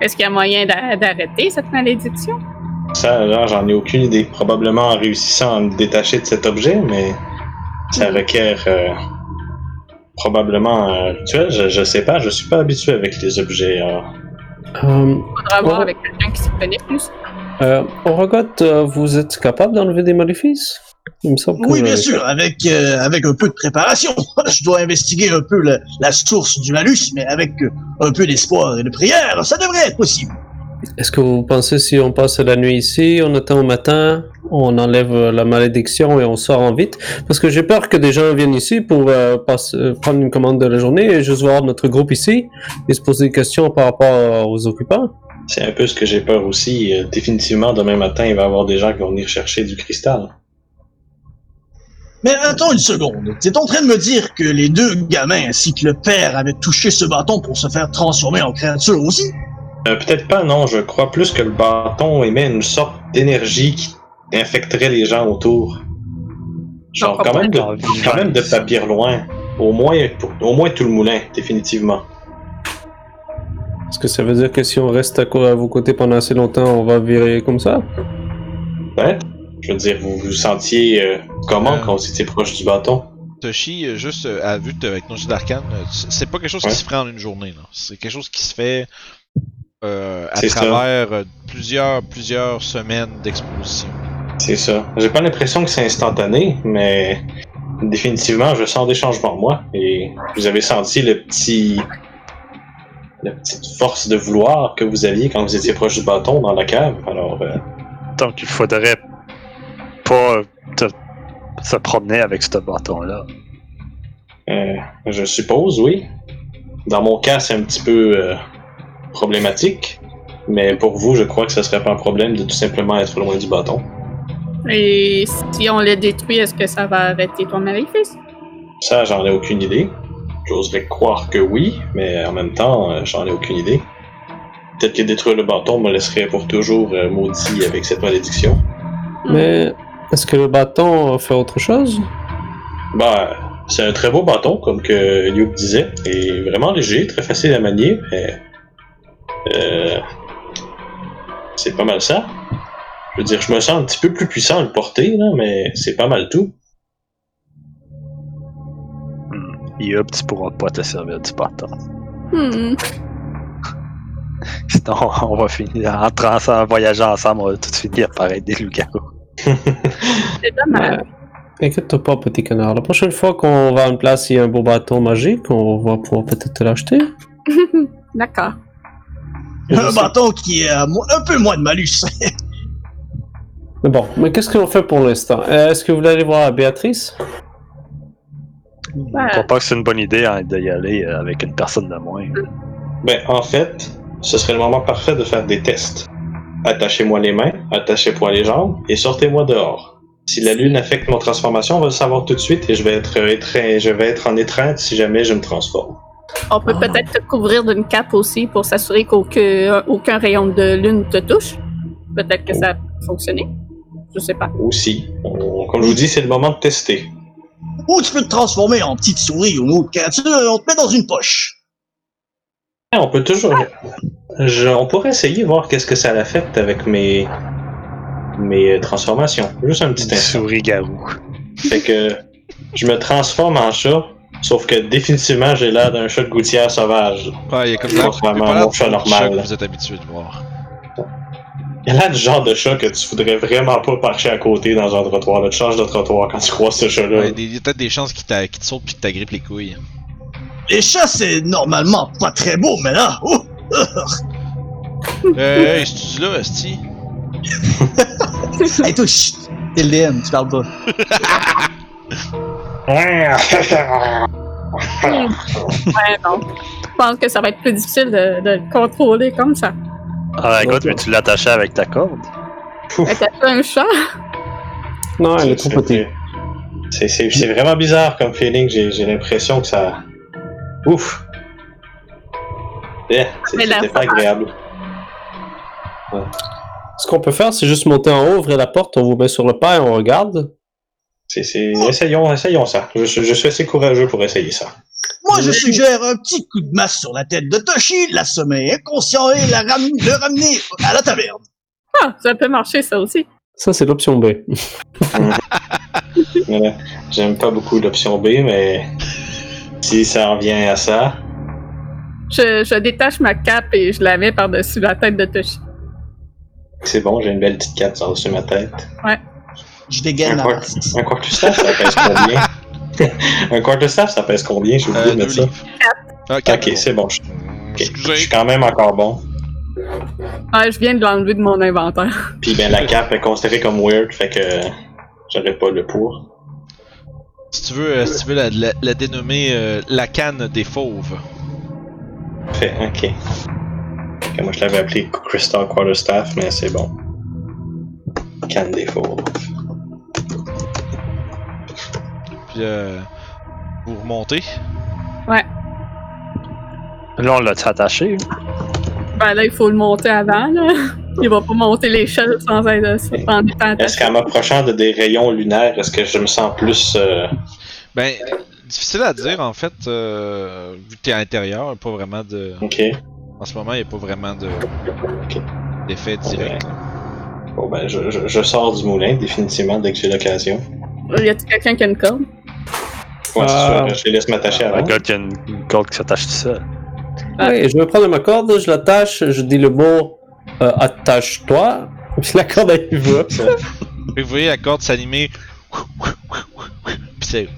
Speaker 2: Est-ce qu'il y a moyen d'a- d'arrêter cette malédiction?
Speaker 4: Ça, là, j'en ai aucune idée. Probablement en réussissant à me détacher de cet objet, mais ça requiert euh, probablement un rituel. Je, je sais pas, je suis pas habitué avec les objets.
Speaker 3: Euh,
Speaker 2: Faudra voir avec quelqu'un qui s'y connaît plus.
Speaker 3: euh, Orogot, euh, vous êtes capable d'enlever des maléfices? Il me semble que
Speaker 6: Oui, bien sûr, avec, euh, avec un peu de préparation. Je dois investiguer un peu la source du malus, mais avec euh, un peu d'espoir et de prière, ça devrait être possible.
Speaker 3: Est-ce que vous pensez si on passe la nuit ici, on attend au matin, on enlève la malédiction et on sort en vite? Parce que j'ai peur que des gens viennent ici pour euh, prendre une commande de la journée et juste voir notre groupe ici et se poser des questions par rapport aux occupants.
Speaker 4: C'est un peu ce que j'ai peur aussi. Euh, définitivement, demain matin, il va y avoir des gens qui vont venir chercher du cristal.
Speaker 6: Mais attends une seconde. T'es en train de me dire que les deux gamins ainsi que le père avaient touché ce bâton pour se faire transformer en créature aussi?
Speaker 4: Euh, Peut-être pas, non. Je crois plus que le bâton émet une sorte d'énergie qui infecterait les gens autour. Genre,
Speaker 2: Non,
Speaker 4: quand même, de, quand même de papier loin. Au moins, au moins tout le moulin, définitivement.
Speaker 3: Est-ce que ça veut dire que si on reste à, à vos côtés pendant assez longtemps, on va virer comme ça?
Speaker 4: Ouais. Je veux dire, vous vous sentiez euh, comment
Speaker 1: Euh.
Speaker 4: quand vous étiez proche du bâton?
Speaker 1: Toshi, euh, juste à vue de- avec nos d'arcane, c'est pas quelque chose
Speaker 4: Ouais.
Speaker 1: qui se ferait en une journée. C'est quelque chose qui se fait euh, à
Speaker 4: ça.
Speaker 1: travers plusieurs, plusieurs semaines d'exposition.
Speaker 4: C'est ça. J'ai pas l'impression que c'est instantané, mais définitivement, je sens des changements moi. Et vous avez senti le petit. la petite force de vouloir que vous aviez quand vous étiez proche du bâton dans la cave. Alors, euh,
Speaker 5: Donc, il faudrait pas te- se promener avec ce bâton-là.
Speaker 4: euh, je suppose, oui. Dans mon cas, c'est un petit peu euh, problématique. Mais pour vous, je crois que ce serait pas un problème de tout simplement être loin du bâton.
Speaker 2: Et si on le détruit, est-ce que ça va arrêter ton maléfice?
Speaker 4: Ça, j'en ai aucune idée. J'oserais croire que oui, mais en même temps, euh, j'en ai aucune idée. Peut-être que détruire le bâton me laisserait pour toujours euh, maudit avec cette malédiction.
Speaker 3: Mais est-ce que le bâton fait autre chose?
Speaker 4: Bah, c'est un très beau bâton, comme que Luke disait, et vraiment léger, très facile à manier, mais euh, c'est pas mal ça. Je veux dire, je me sens un petit peu plus puissant à le porter, là, mais c'est pas mal tout.
Speaker 5: Yup, tu pourras pas te servir du bâton.
Speaker 2: Hmm.
Speaker 5: Sinon, on va finir en, en voyageant ensemble, on va tout finir par être des loups-garous.
Speaker 2: C'est dommage.
Speaker 3: Ouais. Inquiète-toi pas, petit canard. La prochaine fois qu'on va à une place, il y a un beau bâton magique, on va pouvoir peut-être te l'acheter.
Speaker 2: D'accord.
Speaker 6: Un
Speaker 3: sais-
Speaker 6: bâton qui est mo- un peu moins de malus.
Speaker 3: Mais bon, mais qu'est-ce qu'on fait pour l'instant? Euh, Est-ce que vous voulez aller voir Béatrice?
Speaker 2: Ouais.
Speaker 5: Je crois pas que c'est une bonne idée hein, d'y aller euh, avec une personne de moins.
Speaker 4: Ben, en fait, ce serait le moment parfait de faire des tests. Attachez-moi les mains, attachez-moi les jambes et sortez-moi dehors. Si la lune affecte mon transformation, on va le savoir tout de suite et je vais être, étreint- je vais être en étreinte si jamais je me transforme.
Speaker 2: On peut peut-être te couvrir d'une cape aussi pour s'assurer qu'aucun aucun rayon de lune te touche. Peut-être que ça a fonctionné. Je sais pas.
Speaker 4: Aussi, comme je vous dis, c'est le moment de tester.
Speaker 6: Ou tu peux te transformer en petite souris ou une autre créature, on te met dans une poche.
Speaker 4: Ah, On peut toujours. Je- on pourrait essayer voir qu'est-ce que ça l'affecte avec mes mes euh, transformations. Juste un petit instant.
Speaker 5: Souris-garou.
Speaker 4: Fait que je me transforme en chat, sauf que définitivement j'ai l'air d'un chat de gouttière sauvage.
Speaker 1: Ouais, il y a comme
Speaker 4: Contrairement
Speaker 1: il y a pas
Speaker 4: à
Speaker 1: l'air
Speaker 4: mon chat
Speaker 1: du
Speaker 4: normal.
Speaker 1: que vous êtes habitué de voir.
Speaker 4: Il a l'air du genre de chat que tu voudrais vraiment pas marcher à côté dans un trottoir. Là, tu changes de trottoir quand tu croises ce chat-là.
Speaker 1: Ouais, il y a peut-être des chances qu'il te saute puis que t'agrippes les couilles.
Speaker 6: Les chats, c'est normalement pas très beau, mais là, oh,
Speaker 1: hey, c'est-tu là, Esti?
Speaker 6: hey, toi, chut, t'es le DM, tu parles pas.
Speaker 2: Ouais, non. Je pense que ça va être plus difficile de, de le contrôler comme ça.
Speaker 5: Ah, écoute, veux tu l'attacher avec ta corde?
Speaker 2: Mais T'as pas un chat?
Speaker 3: Non, elle est trop petite.
Speaker 4: C'est c'est- c'est vraiment bizarre comme feeling. J'ai j'ai l'impression que ça. Ouf!
Speaker 2: La
Speaker 4: C'était pas agréable.
Speaker 3: Ce qu'on peut faire, c'est juste monter en haut, ouvrir la porte, on vous met sur le pas et on regarde.
Speaker 4: C'est, c'est... Essayons, essayons ça. Je, suis- je suis assez courageux pour essayer ça.
Speaker 6: Moi, je suggère un petit coup de masse sur la tête de Toshi, l'assommer inconscient et la ram- le ramener à la taverne.
Speaker 2: Ah, ça peut marcher, ça aussi.
Speaker 3: Ça, c'est l'option B.
Speaker 4: Voilà. J'aime pas beaucoup l'option B, mais si ça en vient à ça,
Speaker 2: Je, je détache ma cape et je la mets par-dessus la tête de Toshi.
Speaker 4: c'est bon, j'ai une belle petite cape sur dessus ma tête.
Speaker 6: Je dégaine
Speaker 4: Un,
Speaker 6: la
Speaker 4: quart- un quarter staff, ça pèse combien? un quarter staff, ça pèse combien? J'ai oublié
Speaker 1: Euh,
Speaker 4: de
Speaker 1: deux
Speaker 4: mettre ça.
Speaker 1: Ah.
Speaker 4: Ok, c'est bon. Je, ok, je suis quand même encore bon.
Speaker 2: Ah, je viens de l'enlever de mon inventaire.
Speaker 4: Puis ben la cape est considérée comme weird, fait que j'aurais pas le pour.
Speaker 1: Si tu veux, euh, si tu veux la, la- la dénommer euh, la canne des fauves.
Speaker 4: Ok. Moi je l'avais appelé Crystal Quarterstaff, mais c'est bon. Canne des fauves.
Speaker 1: Puis euh, vous remontez?
Speaker 2: Ouais.
Speaker 5: Là, on l'a-tu attaché?
Speaker 2: Ben là, il faut le monter avant, là. Il va pas monter l'échelle sans être en étant
Speaker 4: Est-ce qu'en m'approchant de des rayons lunaires, est-ce que je me sens plus. euh,
Speaker 1: Ben, difficile à dire en fait, euh, vu que t'es à l'intérieur, pas vraiment de.
Speaker 4: Ok.
Speaker 1: En ce moment, il n'y a pas vraiment de
Speaker 4: Ok.
Speaker 1: d'effet direct.
Speaker 4: Bon ben je, je, je sors du moulin définitivement dès que j'ai l'occasion.
Speaker 2: Y a-t-il quelqu'un qui a une corde?
Speaker 4: Ouais,
Speaker 3: Ah.
Speaker 4: c'est sûr, je les laisse m'attacher
Speaker 5: Un
Speaker 4: avant.
Speaker 5: gars qui a une corde qui s'attache tout seul.
Speaker 3: Oui, je vais prendre ma corde, je l'attache, je dis le mot euh, attache-toi, puis la corde elle va.
Speaker 1: Et vous voyez la corde s'animer. Pis c'est.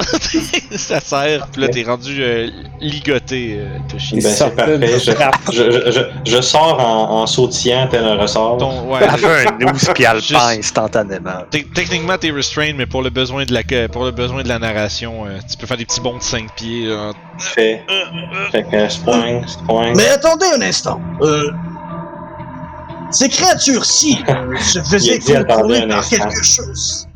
Speaker 1: ça sert, pis là t'es rendu euh, ligoté, euh, Toshi.
Speaker 4: Ben, c'est parfait. Je, je, je, je sors en, en sautillant tel un ressort.
Speaker 1: Ton, ouais,
Speaker 5: un
Speaker 1: Juste-
Speaker 5: pend instantanément.
Speaker 1: Te- Techniquement, t'es restrained, mais pour le besoin de la, pour le besoin de la narration, euh, tu peux faire des petits bonds de 5 pieds.
Speaker 4: Fait, fait que spoing, spoing.
Speaker 6: Mais attendez un instant. Euh, ces créatures-ci se faisaient contrôler par
Speaker 4: instant.
Speaker 6: quelque chose.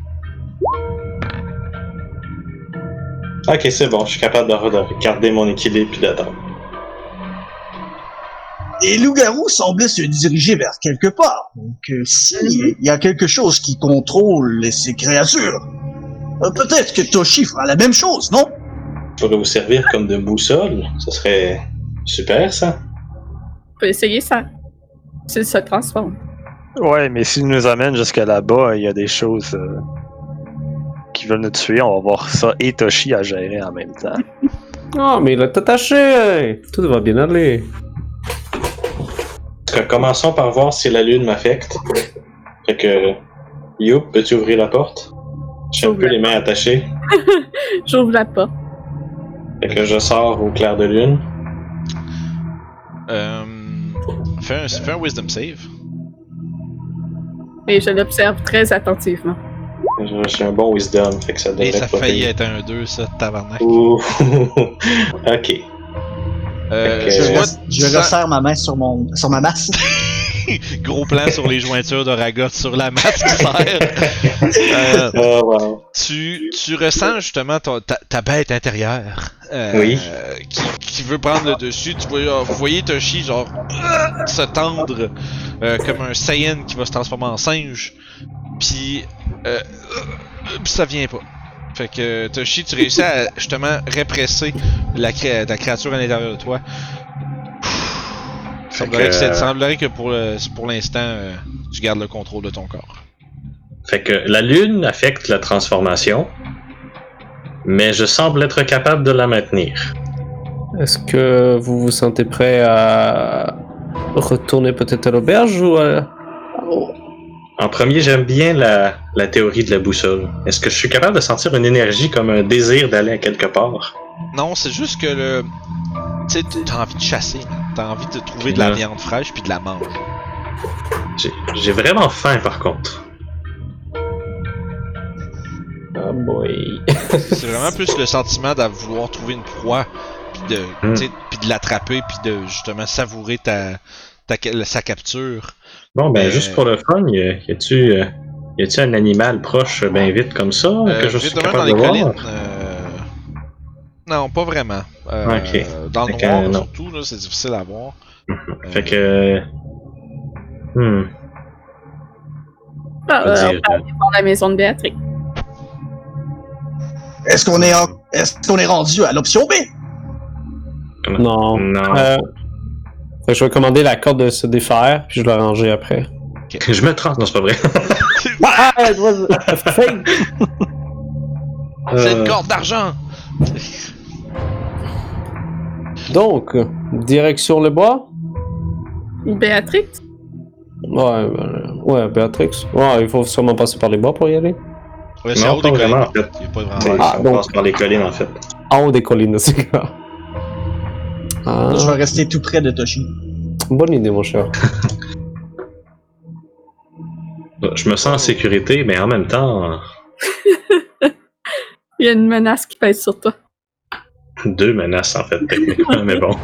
Speaker 4: Ok, c'est bon, je suis capable de, de garder mon équilibre puis d'attendre.
Speaker 6: Et loup-garou semblait se diriger vers quelque part. Donc, euh, s'il y a quelque chose qui contrôle ces créatures, euh, peut-être que Toshi fera la même chose, non?
Speaker 4: Je pourrais vous servir comme de boussole. Ce serait super, ça.
Speaker 2: On peut essayer ça. S'il se transforme.
Speaker 5: Ouais, mais s'il nous amène jusque là-bas, il y a des choses euh, qui veulent nous tuer. On va voir ça et Toshi à gérer en même temps.
Speaker 3: Oh, mais il est attaché! Tout va bien aller.
Speaker 4: Commençons par voir si la lune m'affecte. Fait que, Youp, peux-tu ouvrir la porte? J'ai un peu les mains attachées.
Speaker 2: J'ouvre la porte.
Speaker 4: Fait que je sors au clair de lune.
Speaker 1: Euh, fais, un, fais un wisdom save.
Speaker 2: Et je l'observe très attentivement.
Speaker 4: Je- J'ai un bon wisdom, fait que ça devrait
Speaker 1: Et ça faillit être un 2, ça, tabarnak.
Speaker 4: Ouh. ok.
Speaker 1: Euh,
Speaker 6: Je,
Speaker 1: tu
Speaker 6: je resserre ma main sur, mon, sur ma masse.
Speaker 1: gros plan sur les jointures de Ragot sur la masse qui sert. Euh,
Speaker 4: Oh, wow.
Speaker 1: tu, tu ressens justement ton- ta, ta bête intérieure euh,
Speaker 4: Oui.
Speaker 1: qui, qui veut prendre le dessus. Tu vois, euh, vous voyez Toshi genre se tendre euh, comme un Saiyan qui va se transformer en singe. Puis euh, ça vient pas. Fait que Toshi, tu réussis à justement répresser la, cré- la créature à l'intérieur de toi.
Speaker 4: Fait
Speaker 1: Semblerait
Speaker 4: que,
Speaker 1: semblerait que pour, le- pour l'instant, tu gardes le contrôle de ton corps.
Speaker 4: Fait que la lune affecte la transformation, mais je semble être capable de la maintenir.
Speaker 3: Est-ce que vous vous sentez prêt à retourner peut-être à l'auberge ou à...
Speaker 4: En premier, j'aime bien la, la théorie de la boussole. Est-ce que je suis capable de sentir une énergie comme un désir d'aller à quelque part?
Speaker 1: Non, c'est juste que le. Tu sais, t'as envie de chasser. T'as envie de trouver de la viande fraîche puis de la manger.
Speaker 4: J'ai vraiment faim par contre.
Speaker 3: Boy.
Speaker 1: C'est vraiment plus le sentiment de vouloir trouver une proie puis de,
Speaker 4: Mm.
Speaker 1: puis de l'attraper puis de justement savourer ta, ta sa capture.
Speaker 4: Bon, ben
Speaker 1: Euh,
Speaker 4: juste pour le fun, y a- y a-tu euh, y a-tu un animal proche bien vite comme ça
Speaker 1: Euh,
Speaker 4: que je suis capable
Speaker 1: les
Speaker 4: de voir?
Speaker 1: collines. euh, Non, pas vraiment. Euh. Dans le
Speaker 4: Fait
Speaker 1: noir, surtout, là, c'est difficile à voir.
Speaker 4: Fait que. Hmm.
Speaker 2: Ah, euh, on va aller voir la maison de Béatrix.
Speaker 6: Est-ce qu'on est, en- est-ce qu'on est rendu à l'option B?
Speaker 3: Non.
Speaker 4: Non.
Speaker 3: Euh, je vais commander la corde de se défaire, puis je vais la ranger après.
Speaker 4: Je me trompe, non, c'est pas vrai.
Speaker 3: Ah.
Speaker 1: C'est une corde d'argent!
Speaker 3: Donc, direction le bois?
Speaker 2: Béatrix?
Speaker 3: Ouais, ben, ouais, Béatrix. Ouais, il faut sûrement passer par les bois pour y aller.
Speaker 1: Ouais, c'est
Speaker 4: Non,
Speaker 1: haut
Speaker 4: pas
Speaker 1: des
Speaker 4: vraiment,
Speaker 1: collines.
Speaker 4: en fait.
Speaker 1: Il y a pas
Speaker 4: c'est-
Speaker 1: vraiment.
Speaker 3: Ah,
Speaker 4: on
Speaker 3: donc-
Speaker 4: passe par les collines en fait.
Speaker 3: En haut des collines, c'est. Ah,
Speaker 6: Je vais rester tout près de Toshi.
Speaker 3: bonne idée, mon cher.
Speaker 4: Je me sens en sécurité, mais en même temps,
Speaker 2: Il y a une menace qui pèse sur toi.
Speaker 4: deux menaces en fait, techniquement, mais bon.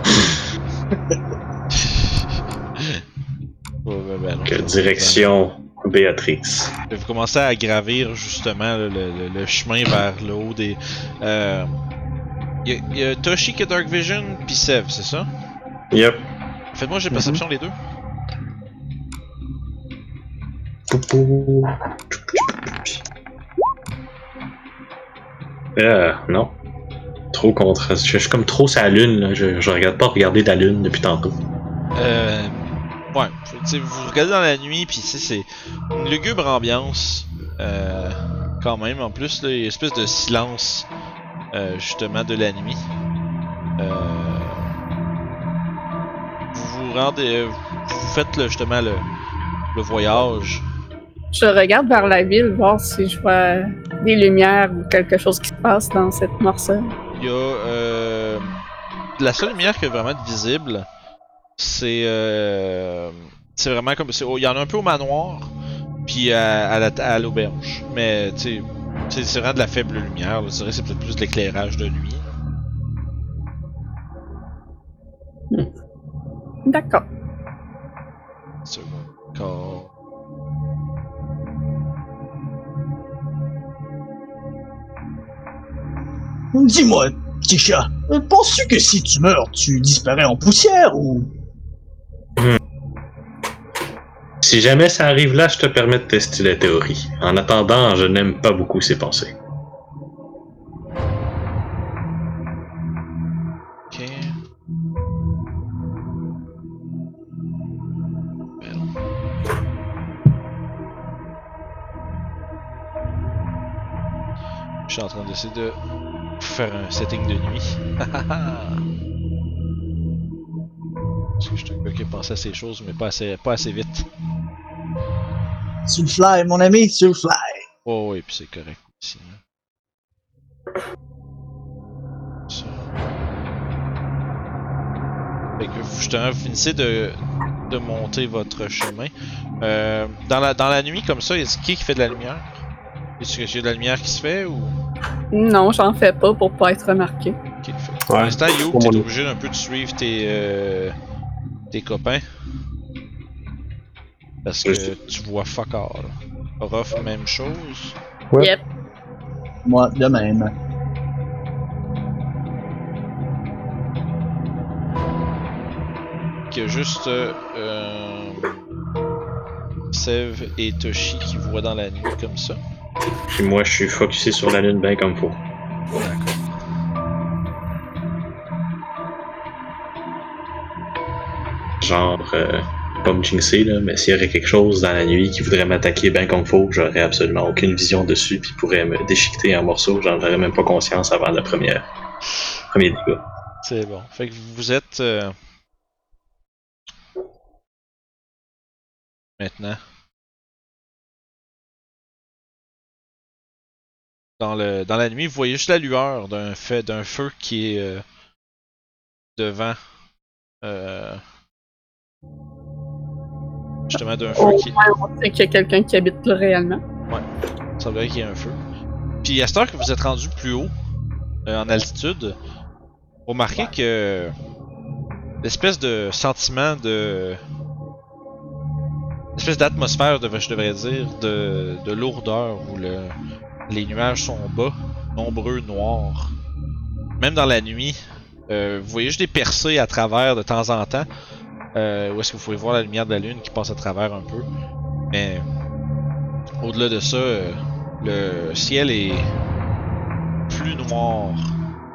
Speaker 1: Ouais, ouais, ouais, non,
Speaker 4: Que
Speaker 1: ça-
Speaker 4: direction Béatrix.
Speaker 1: Vous commencez à gravir justement le, le- le chemin vers le haut des. Euh, y, a, y a Toshi qui a Dark Vision, puis Sev, c'est ça?
Speaker 4: Yep.
Speaker 1: Faites-moi j'ai perception les deux.
Speaker 4: Euh, non. Trop contre. Je, je suis comme trop sa lune, là. Je, je regarde pas regarder la lune depuis tantôt.
Speaker 1: Euh, vous regardez dans la nuit, puis c'est une lugubre ambiance. Euh, quand même, en plus, là, il y a une espèce de silence, euh, justement, de la nuit. Euh, vous rendez, vous faites justement le, le voyage.
Speaker 2: Je regarde vers la ville, voir si je vois des lumières ou quelque chose qui se passe dans cette morceau.
Speaker 1: Il y a euh, la seule lumière qui est vraiment visible, c'est euh, c'est vraiment comme c'est- il y en a un peu au manoir, puis à, à la- à l'auberge, mais tu sais c'est vraiment de la faible lumière. Je dirais c'est peut-être plus de l'éclairage de nuit.
Speaker 2: D'accord.
Speaker 1: Second corps.
Speaker 6: Dis-moi, petit chat, euh, penses-tu que si tu meurs, tu disparais en poussière ou...
Speaker 4: Si jamais ça arrive là, je te permets de tester la théorie. En attendant, je n'aime pas beaucoup ces pensées.
Speaker 1: Ok. Je suis en train d'essayer de faire un setting de nuit. Parce que je suis un gars qui pense à ces choses, mais pas assez, pas assez vite.
Speaker 6: Sur le fly, mon ami, sur le fly.
Speaker 1: Oh oui, puis c'est correct aussi. hein. Ça. Fait que justement, vous finissez de, de monter votre chemin. Euh, dans, la, dans la nuit comme ça, est-ce qui qui fait de la lumière? Est-ce qu'il y a de la lumière qui se fait ou?
Speaker 2: Non, j'en fais pas pour pas être remarqué.
Speaker 1: Fait. Pour
Speaker 3: Ouais.
Speaker 1: l'instant, You,
Speaker 3: Pour
Speaker 1: t'es obligé d'un peu de suivre tes, euh, tes copains. Parce que tu vois fuck all. Orof, même chose.
Speaker 3: Ouais.
Speaker 2: Yep.
Speaker 6: Moi, de même.
Speaker 1: qu'il y a juste euh, euh, Sev et Toshi qui voient dans la nuit comme ça.
Speaker 4: Puis moi, je suis focusé sur la lune bien comme faut. Genre, euh, pas me jinxer, là, mais s'il y aurait quelque chose dans la nuit qui voudrait m'attaquer bien comme faut, j'aurais absolument aucune vision dessus, puis pourrait me déchiqueter en morceaux, j'en aurais même pas conscience avant la première. Premier dégât.
Speaker 1: C'est bon. Fait que vous êtes euh, maintenant dans le dans la nuit, vous voyez juste la lueur d'un fait d'un feu qui est euh, devant euh, justement d'un feu
Speaker 2: Au
Speaker 1: qui
Speaker 2: sait qu'il y a quelqu'un qui habite là réellement.
Speaker 1: Il semblerait qu'il y ait un feu. Puis à cette heure que vous êtes rendu plus haut, euh, en altitude, vous remarquez que l'espèce de sentiment de. l'espèce d'atmosphère, je devrais dire, de, de lourdeur où le, les nuages sont bas, nombreux, noirs. Même dans la nuit, euh, vous voyez juste des percées à travers de temps en temps. Euh, où est-ce que vous pouvez voir la lumière de la lune qui passe à travers un peu. Mais au-delà de ça, euh, le ciel est plus noir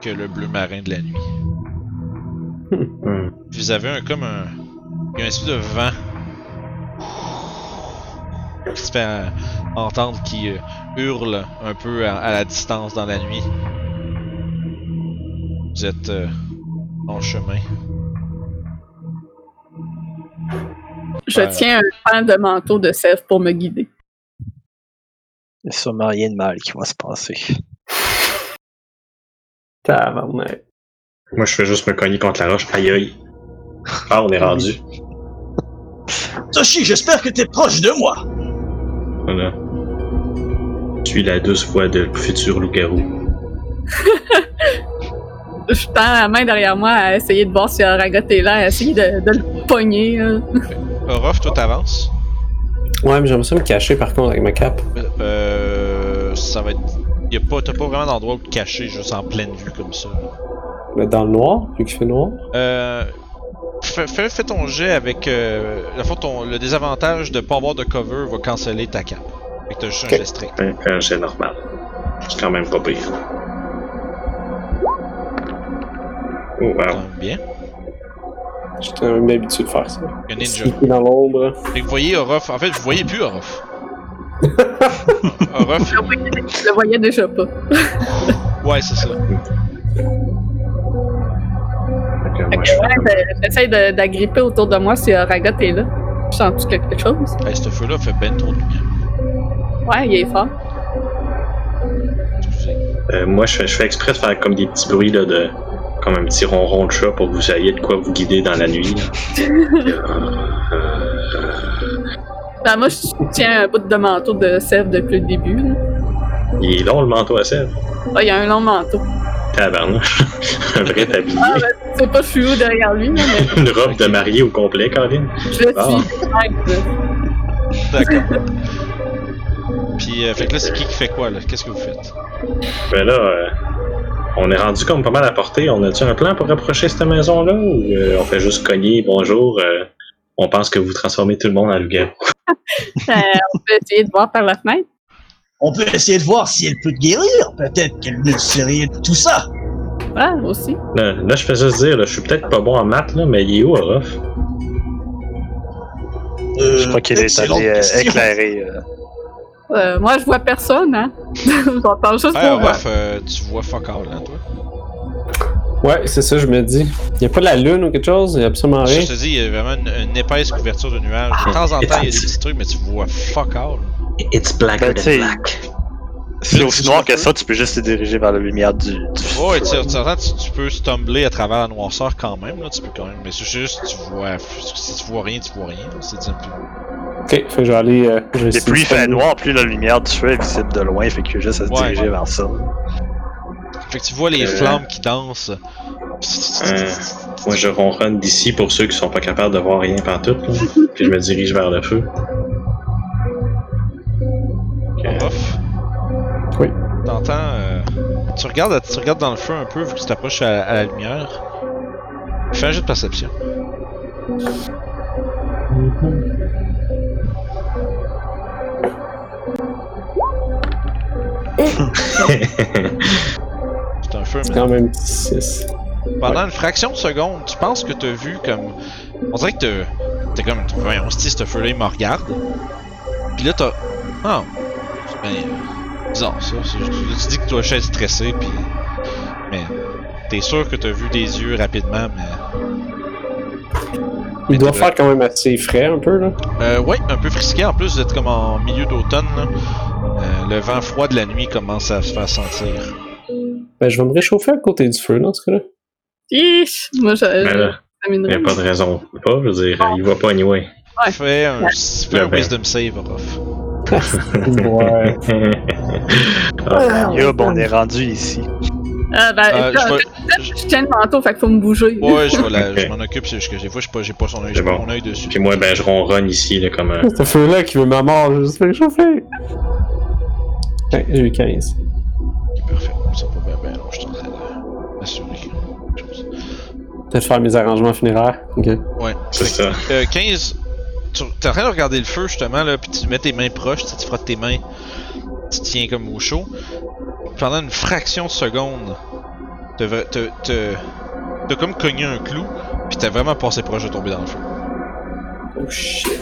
Speaker 1: que le bleu marin de la nuit.
Speaker 4: Hmm.
Speaker 1: Vous avez un comme un. Il y a un espèce de vent qui se fait euh, entendre qui euh, hurle un peu à, à la distance dans la nuit. Vous êtes euh, en chemin.
Speaker 2: Je
Speaker 1: Ouais.
Speaker 2: tiens un pan de manteau de sève pour me guider.
Speaker 5: Il n'y a sûrement rien de mal qui va se passer.
Speaker 3: Tabarnak.
Speaker 4: Moi, je fais juste me cogner contre la roche. Aïe aïe. Ah, on est rendu.
Speaker 6: Toshi, j'espère que t'es proche de moi.
Speaker 4: Voilà. Je suis la douce voix de futur loup-garou.
Speaker 2: Je tends la main derrière moi à essayer de voir si Aragot est là, à essayer de, de le pogner.
Speaker 1: Orof, toi t'avances?
Speaker 3: Ouais, mais j'aimerais ça me cacher par contre avec ma cape.
Speaker 1: Euh, ça va être. Y a pas, t'as pas vraiment d'endroit où te cacher juste en pleine vue comme ça.
Speaker 3: Mais dans le noir, vu qu'il fait noir?
Speaker 1: Euh, fais, fais- fais ton jet avec. Euh, la fois, ton, le désavantage de pas avoir de cover va canceller ta cape. Fait que t'as juste un jet strict.
Speaker 4: Un, un jet normal. C'est quand même pas pire. Oh, wow.
Speaker 1: Bien.
Speaker 3: J'étais même habitué de faire ça.
Speaker 1: Un ninja.
Speaker 3: Dans l'ombre.
Speaker 1: Fait que vous voyez Orof. En fait, vous voyez plus Orof. Orof,
Speaker 2: Je le voyais- je le voyais déjà pas.
Speaker 1: ouais, c'est ça.
Speaker 2: Ouais, ben, J'essaie d'agripper autour de moi si Ragot est là. Sens-tu quelque chose?
Speaker 1: Hey, ce feu-là fait ben trop de lumière.
Speaker 2: Ouais, il est fort.
Speaker 4: Euh, moi, je fais, je fais exprès de faire comme des petits bruits là, de. Comme un petit ronron de chat pour que vous ayez de quoi vous guider dans la nuit. là.
Speaker 2: Ben, moi, je tiens un bout de manteau de sève depuis le début. là.
Speaker 4: Il est long le manteau à sève.
Speaker 2: Ah, il y a un long manteau.
Speaker 4: Tabarnouche. un vrai tablier.
Speaker 2: Ah, ben, c'est pas chou derrière lui, là, mais
Speaker 4: Une robe de mariée au complet, Caroline.
Speaker 2: je le suis.
Speaker 1: D'accord. Puis, euh, fait que là, c'est qui qui fait quoi, là? Qu'est-ce que vous faites?
Speaker 4: Ben là, euh, on est rendu comme pas mal à portée. On a-tu un plan pour approcher cette maison-là ou euh, on fait juste cogner, bonjour, euh, on pense que vous transformez tout le monde en loup-garou?
Speaker 2: Euh, on peut essayer de voir par la fenêtre.
Speaker 6: On peut essayer de voir si elle peut te guérir. Peut-être qu'elle ne sait rien de tout ça.
Speaker 2: Ouais, aussi.
Speaker 4: Là, là, je fais juste dire, là, je suis peut-être pas bon en maths, là, mais il est où, Orof?
Speaker 6: Euh,
Speaker 5: Je crois qu'il est allé euh, éclairer. Euh.
Speaker 2: Moi, je vois personne, hein. J'entends juste voix.
Speaker 1: Orof, euh, tu vois fuck all, hein, toi?
Speaker 3: Ouais, c'est ça, je me dis. Y a pas la lune ou quelque chose? Y a absolument rien.
Speaker 1: Je te dis, il y a vraiment une, une épaisse couverture de nuages. De temps en temps, il y a des petits trucs, mais tu vois fuck all.
Speaker 4: It's
Speaker 5: Ben,
Speaker 4: blacker
Speaker 5: tu sais, C'est aussi noir que ça, tu peux juste te diriger vers la lumière du. du
Speaker 1: Ouais, tu, tu, peux stumbler à travers la noirceur quand même, là, tu peux quand même. Mais c'est juste, tu vois, si tu vois rien, tu vois rien. C'est dit un peu.
Speaker 3: Ok, fait que je vais aller. Euh, je vais
Speaker 5: Et plus il fait noir, plus la lumière du feu est visible de loin, fait a juste à se
Speaker 1: Ouais.
Speaker 5: diriger vers ça.
Speaker 1: Fait que tu vois les
Speaker 4: Euh.
Speaker 1: flammes qui dansent.
Speaker 4: Euh, moi, je ronronne d'ici pour ceux qui sont pas capables de voir rien pantoute, là. Puis je me dirige vers le feu.
Speaker 1: T'entends. euh, tu, regardes, tu regardes dans le feu un peu, vu que tu t'approches à, à la lumière. Fais un jeu de perception. C'est un feu, mais
Speaker 3: quand même 6.
Speaker 1: pendant une fraction de seconde, tu penses que t'as vu comme. On dirait que t'as. T'es comme. Voyons, si ce feu-là, il me regarde. Puis là, t'as. Ah. C'est bien. Bizarre, ça. Tu, dis que tu dois juste être stressé, puis. Mais. T'es sûr que t'as vu des yeux rapidement, mais.
Speaker 3: Il doit faire quand même assez frais un peu, là.
Speaker 1: Euh, ouais, un peu frisqué. En plus, vous êtes comme en milieu d'automne, là. Euh, le vent froid de la nuit commence à se faire sentir.
Speaker 3: Ben, je vais me réchauffer à côté du feu dans ce cas-là.
Speaker 2: Moi, je. Je
Speaker 4: là, il n'y a pas de raison. Pas, je veux dire, il va pas anyway.
Speaker 2: Ouais.
Speaker 1: Fais un, fais un wisdom save, Orof.
Speaker 3: Ouais.
Speaker 4: Ah,
Speaker 5: Yob, on est rendu ici.
Speaker 2: Ah, ben,
Speaker 1: Euh, je vais-
Speaker 2: je tiens le manteau, fait qu'il faut me bouger.
Speaker 1: Ouais, je, la- je m'en occupe, c'est juste que des fois, j'ai pas, j'ai pas son œil, j'ai
Speaker 4: C'est
Speaker 1: pas
Speaker 4: bon.
Speaker 1: mon œil dessus.
Speaker 4: Puis moi, ben, je ronronne ici, là, comme un.
Speaker 3: Ce feu-là qui veut ma mort, je vais juste me réchauffer. Ouais, j'ai eu 15.
Speaker 1: Ok, parfait. Ça va bien, bien, alors je suis en train de m'assurer quelque chose.
Speaker 3: Peut-être faire mes arrangements funéraires. Ok.
Speaker 1: Ouais.
Speaker 4: C'est
Speaker 1: Fait
Speaker 4: ça.
Speaker 1: Euh, 15, tu t'es en train de regarder le feu justement, là, puis tu mets tes mains proches, tu frottes tes mains, tu tiens comme au chaud. Pendant une fraction de seconde, t'as comme cogné un clou, puis t'as vraiment passé proche de tomber dans le feu.
Speaker 3: Oh shit.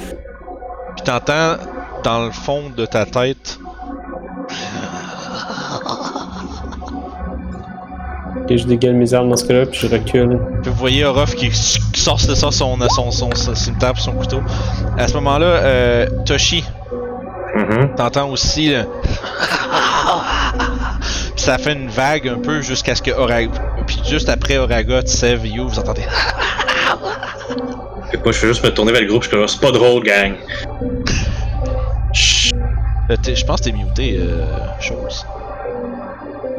Speaker 1: Puis t'entends dans le fond de ta tête,
Speaker 3: Ok, je dégueule mes armes dans ce cas-là, puis je recule.
Speaker 1: Vous voyez Orof qui, sort de ça son, son, son, son cimetière son couteau. À ce moment-là, euh, Toshi,
Speaker 4: Mhm.
Speaker 1: t'entends aussi là, Puis ça fait une vague un peu jusqu'à ce que Oraga. Puis juste après Oraga, Tsev, You, vous entendez.
Speaker 4: Fait que moi, je vais juste me tourner vers le groupe, je suis comme, c'est pas drôle, gang.
Speaker 1: Euh, Je pense que t'es muté, euh, chose.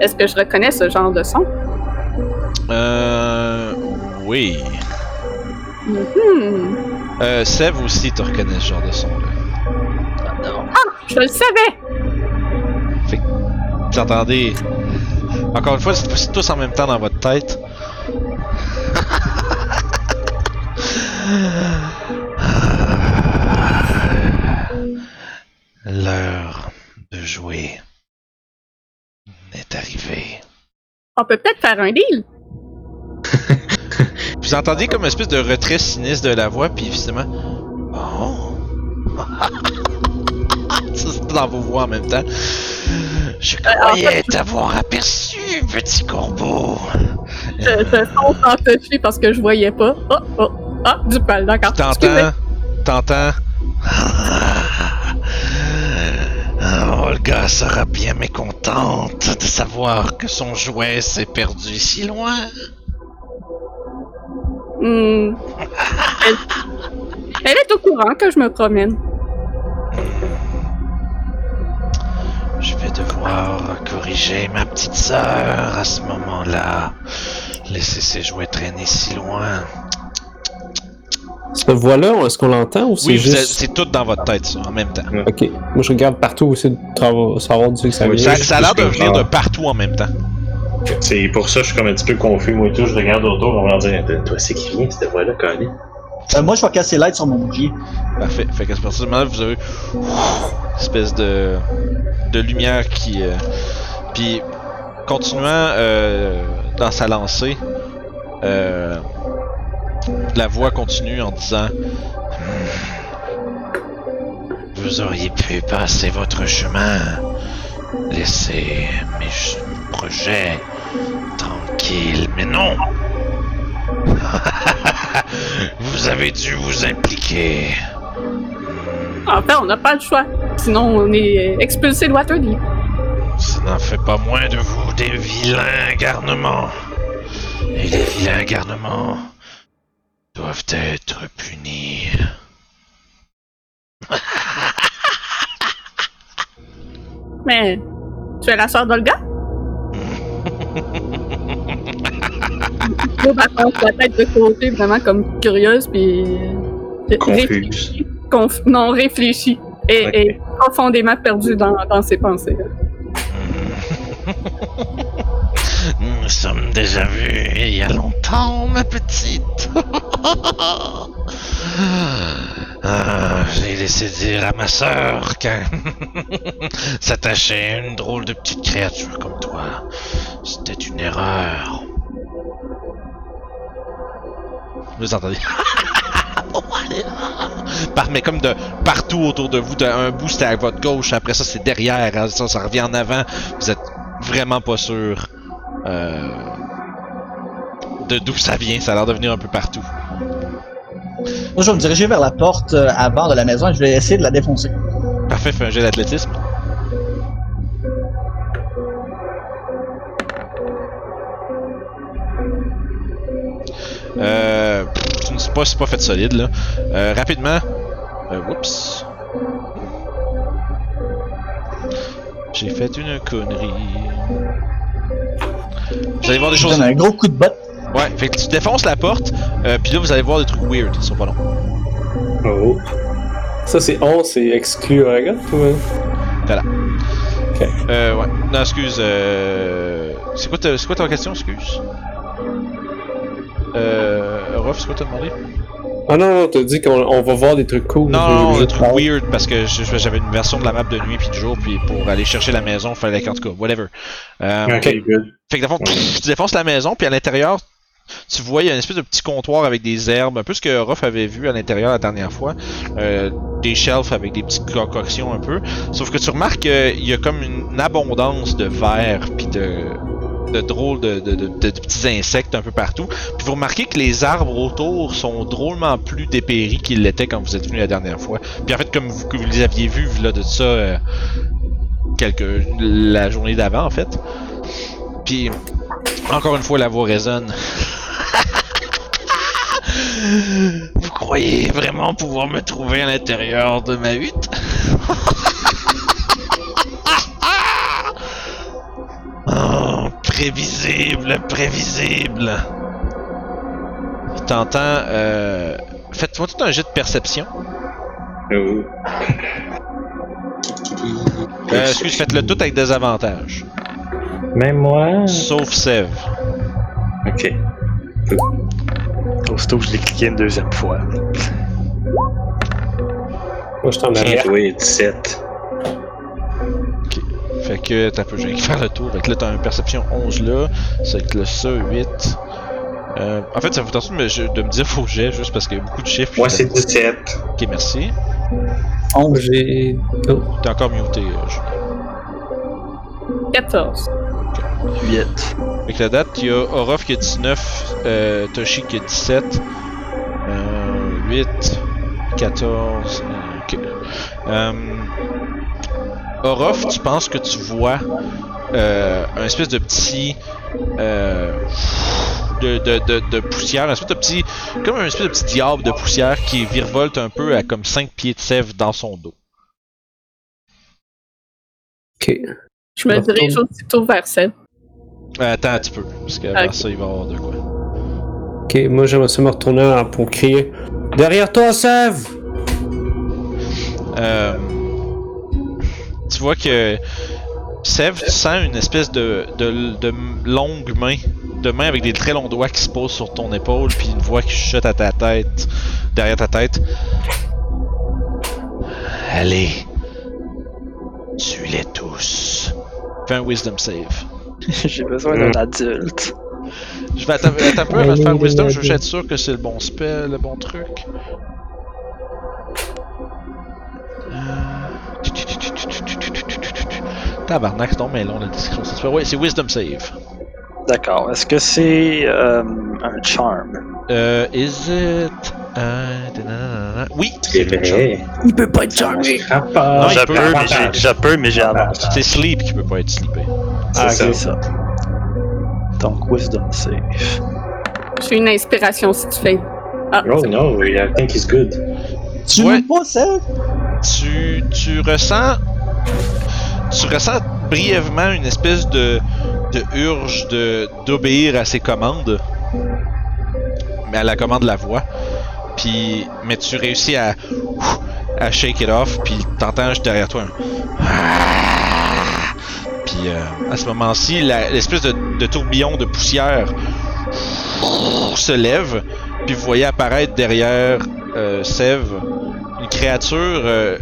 Speaker 2: Est-ce que je reconnais ce genre de son?
Speaker 1: Euh. Oui.
Speaker 2: Hmm.
Speaker 1: Euh, Sev aussi, tu reconnais ce genre de son-là.
Speaker 2: Je le savais!
Speaker 1: Vous entendez. Encore une fois, c'est tous en même temps dans votre tête. L'heure de jouer est arrivée.
Speaker 2: On peut peut-être faire un deal.
Speaker 1: Vous entendez comme une espèce de retrait sinistre de la voix, puis finalement. Bon. Ça, c'est dans vos voix en même temps. Je
Speaker 2: en
Speaker 1: croyais t'avoir aperçu, petit corbeau.
Speaker 2: Je, je fonce en toucher parce que je voyais pas. Oh, oh, ah, du pal, d'accord.
Speaker 1: T'entends? T'entends? Olga sera bien mécontente de savoir que son jouet s'est perdu si loin.
Speaker 2: Hmm. Elle... Elle est au courant que je me promène.
Speaker 1: Je vais devoir corriger ma petite sœur à ce moment-là. Laisser ses jouets traîner si loin.
Speaker 3: Cette voix-là, est-ce qu'on l'entend ou c'est
Speaker 1: Oui, vous êtes-
Speaker 3: juste...
Speaker 1: c'est tout dans votre tête, ça, en même temps.
Speaker 3: Ok. Moi, je regarde partout aussi de savoir d'où ça vient.
Speaker 1: Ça, ça a l'air de venir de partout en même temps.
Speaker 4: C'est pour ça que je suis comme un petit peu confus, moi et tout. Je regarde autour, on va dire, toi, c'est qui vient, cette voix-là, Colin?
Speaker 6: Euh, moi, je vais casser l'aide sur mon bouclier.
Speaker 1: Parfait. Fait qu'à partir du moment où vous avez une espèce de, de lumière qui. euh, puis, continuant euh, dans sa lancée, euh, la voix continue en disant Hmm. Vous auriez pu passer votre chemin. Laissez mes projets tranquilles, mais non! vous avez dû vous impliquer.
Speaker 2: En fait, on n'a pas le choix. Sinon, on est expulsé de Waterdeep.
Speaker 1: Ça n'en fait pas moins de vous des vilains garnements. Et les vilains garnements doivent être punis.
Speaker 2: Mais, tu es la sœur d'Olga? Penche la tête de côté, vraiment comme curieuse, puis... euh,
Speaker 4: Confuse.
Speaker 2: réfléchie. Conf- non, réfléchie. Et, profondément perdue dans, dans ses pensées.
Speaker 1: Nous nous sommes déjà vus il y a longtemps, ma petite. Ah, J'ai laissé dire à ma sœur qu'un s'attacher à une drôle de petite créature comme toi, c'était une erreur. Vous entendez? Oh, mais comme de partout autour de vous, d'un bout c'était à votre gauche, après ça c'est derrière, hein, ça, ça revient en avant. Vous êtes vraiment pas sûr euh, de d'où ça vient. Ça a l'air de venir un peu partout.
Speaker 6: Moi, je vais me diriger vers la porte euh, avant de la maison et je vais essayer de la défoncer.
Speaker 1: Parfait, fais un jet d'athlétisme. Euh, c'est pas, pas fait solide là. Euh, rapidement. Euh, oups. J'ai fait une connerie. Vous allez voir des
Speaker 6: Je
Speaker 1: choses.
Speaker 6: donne un gros coup de botte.
Speaker 1: Ouais, fait que tu défonces la porte, euh, puis là vous allez voir des trucs weird, ils sont pas longs.
Speaker 4: Oh.
Speaker 3: Ça, c'est 11, c'est exclu Oregon, toi?
Speaker 1: Euh, ouais. Non, excuse. Euh... C'est quoi, ta... c'est quoi ta question, excuse? Euh. Ruff, c'est quoi t'as demandé?
Speaker 3: Ah non, non, t'as dit qu'on on va voir des trucs cool.
Speaker 1: Non,
Speaker 3: Je-
Speaker 1: non,
Speaker 3: je-
Speaker 1: un truc weird parce que j'avais une version de la map de nuit puis de jour, puis pour aller chercher la maison, fallait qu'en tout cas, whatever. Euh,
Speaker 4: Ok, good.
Speaker 1: Fait que pff, tu défonces la maison, puis à l'intérieur, tu vois, il y a une espèce de petit comptoir avec des herbes, un peu ce que Ruff avait vu à l'intérieur la dernière fois. Euh, des shelves avec des petites concoctions un peu. Sauf que tu remarques qu'il y a comme une abondance de vers, puis de, drôles de petits insectes un peu partout. Puis vous remarquez que les arbres autour sont drôlement plus dépéris qu'ils l'étaient quand vous êtes venu la dernière fois. Puis en fait, comme vous, que vous les aviez vus, là, de ça, euh, quelques, la journée d'avant, en fait. Puis, encore une fois, la voix résonne. Vous croyez vraiment pouvoir me trouver à l'intérieur de ma hutte? oh, prévisible, prévisible. T'entends, euh... Faites-moi tout un jet de perception.
Speaker 4: Oh.
Speaker 1: Euh, excuse, faites-le tout avec des avantages.
Speaker 4: Même moi?
Speaker 1: Sauf Sev.
Speaker 4: Ok.
Speaker 5: Aussitôt que je l'ai cliqué une deuxième fois.
Speaker 3: Moi, je t'en arrière.
Speaker 4: joué, 17.
Speaker 1: Fait que t'as peu, j'ai faire le tour. Fait que là, t'as une perception 11 là. C'est que là, ça, 8. Euh, en fait, ça vous tente de me, de me dire vos jets juste parce qu'il y a beaucoup de chiffres.
Speaker 4: Moi, c'est
Speaker 1: ça-
Speaker 4: 17.
Speaker 1: Ok, merci.
Speaker 6: 11.
Speaker 3: J'ai. Oh.
Speaker 1: T'es encore muté, euh, Julien.
Speaker 2: 14.
Speaker 5: 8.
Speaker 1: Avec la date, il y a Orof qui a 19, euh, Toshi qui a 17, euh, 8, 14. euh, ok. Euh, Orof, tu penses que tu vois euh, un espèce de petit. Euh, de, de, de, de poussière, un espèce de petit. Comme un espèce de petit diable de poussière qui virevolte un peu à comme 5 pieds de sève dans son dos.
Speaker 3: Ok.
Speaker 2: Je me
Speaker 3: Alors,
Speaker 2: dirige
Speaker 3: tourne.
Speaker 2: aussitôt vers Seb.
Speaker 1: Euh, attends un petit peu, parce qu'avant
Speaker 2: Ok.
Speaker 1: ça, il va y avoir de quoi.
Speaker 3: Ok, moi j'aimerais ça me retourner pour crier Derrière toi, Sève
Speaker 1: Euh, tu vois que Sev, tu sens une espèce de, de, de longue main, de main avec des très longs doigts qui se posent sur ton épaule, puis une voix qui chuchote à ta tête, derrière ta tête. Allez, tuez-les tous. Fais un wisdom save.
Speaker 5: J'ai besoin d'un adulte.
Speaker 1: Je vais attendre un peu avant de faire wisdom, je veux juste être sûr que c'est le bon spell, le bon truc. Euh, Tabarnak, c'est donc mais long la description. Ouais, c'est wisdom save.
Speaker 5: D'accord. Est-ce que c'est euh, un charm?
Speaker 1: Euh, is it. Euh. Oui,
Speaker 4: C'est
Speaker 1: un charm.
Speaker 3: Il peut pas être charmé
Speaker 4: Ah, pas.
Speaker 1: Non,
Speaker 5: je
Speaker 1: peut,
Speaker 5: peux, mais j'ai, je peux, mais j'ai avantage.
Speaker 1: C'est sleep qui peut pas être sleepé.
Speaker 5: Ah,
Speaker 4: C'est
Speaker 5: c'est ça. Donc, wisdom save.
Speaker 2: J'ai une inspiration si tu fais. Ah,
Speaker 4: Oh no, I think he's good.
Speaker 6: Tu
Speaker 1: Ouais.
Speaker 6: veux pas ça?
Speaker 1: tu, tu ressens tu ressens brièvement une espèce de, de urge d'obéir à ses commandes mais à la commande de la voix. Puis mais tu réussis à à shake it off puis t'entends juste derrière toi un puis euh, à ce moment-ci l'espèce de, tourbillon de poussière se lève puis vous voyez apparaître derrière euh, Sève une créature euh,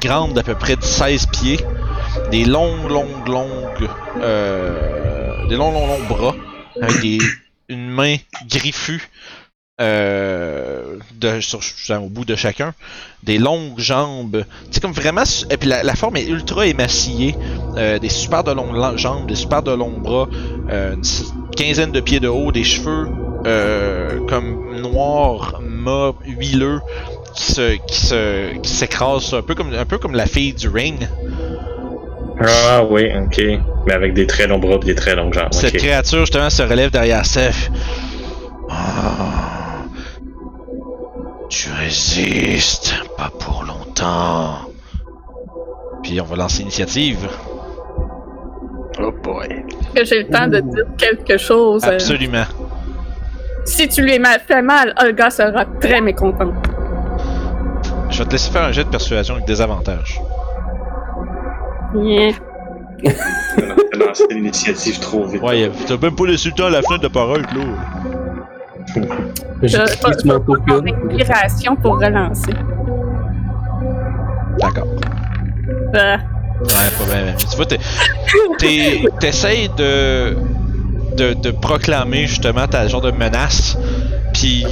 Speaker 1: grande d'à peu près de 16 pieds, des longues, longues, longues, euh, des longs, longs, longs bras, avec une main griffue euh, sur, au bout de chacun, des longues jambes, c'est comme vraiment, et puis la, forme est ultra émaciée, euh, des super de longues jambes, des super de longs bras, une quinzaine de pieds de haut, des cheveux comme noirs, mat, huileux, qui se qui se qui s'écrase un peu comme un peu comme la fille du ring.
Speaker 4: Ah oui, ok. Mais avec des très longs bras et des très longues jambes.
Speaker 1: Cette créature justement se relève derrière Seth. Ah. tu résistes, pas pour longtemps. Puis on va lancer l'initiative.
Speaker 5: Oh boy.
Speaker 2: que j'ai le temps de dire quelque chose. euh,
Speaker 1: Absolument.
Speaker 2: si tu lui as fait mal, Olga sera très mécontente.
Speaker 1: Je vais te laisser faire un jet de persuasion avec des avantages.
Speaker 2: Yeah.
Speaker 4: On a lancé l'initiative trop vite.
Speaker 1: Ouais, t'as même pas laissé le temps à la fenêtre de parole, là.
Speaker 3: J'ai sur mon
Speaker 2: inspiration pour relancer.
Speaker 1: D'accord.
Speaker 2: Euh,
Speaker 1: Ouais, pas bien. Mais tu vois, t'es- t'es- t'essayes de, de, de proclamer justement ta genre de menace, puis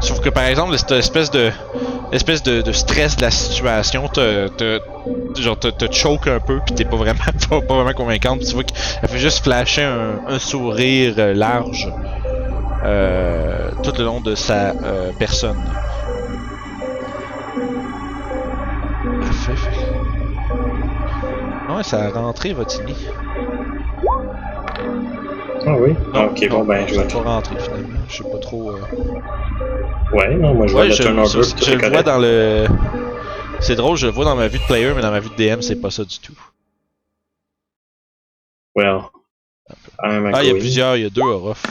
Speaker 1: sauf que par exemple cette espèce de espèce de, stress de la situation te, te genre choke un peu, puis t'es pas vraiment pas, vraiment convaincante. Tu vois qu'elle fait juste flasher un, un sourire large euh, tout le long de sa euh, personne. Parfait. Ouais, ça a rentré votre nid.
Speaker 4: Ah oui? Ah, ok, bon ben, je vais.
Speaker 1: pas rentré finalement. Je sais pas trop. euh.
Speaker 4: Ouais, non, moi je vois
Speaker 1: Ouais,
Speaker 4: le
Speaker 1: je,
Speaker 4: turnover.
Speaker 1: je- je le vois dans le. C'est drôle, je le vois dans ma vue de player, mais dans ma vue de DM, c'est pas ça du tout.
Speaker 4: Well. I'm
Speaker 1: Ah, il y a plusieurs, il y a deux Orof.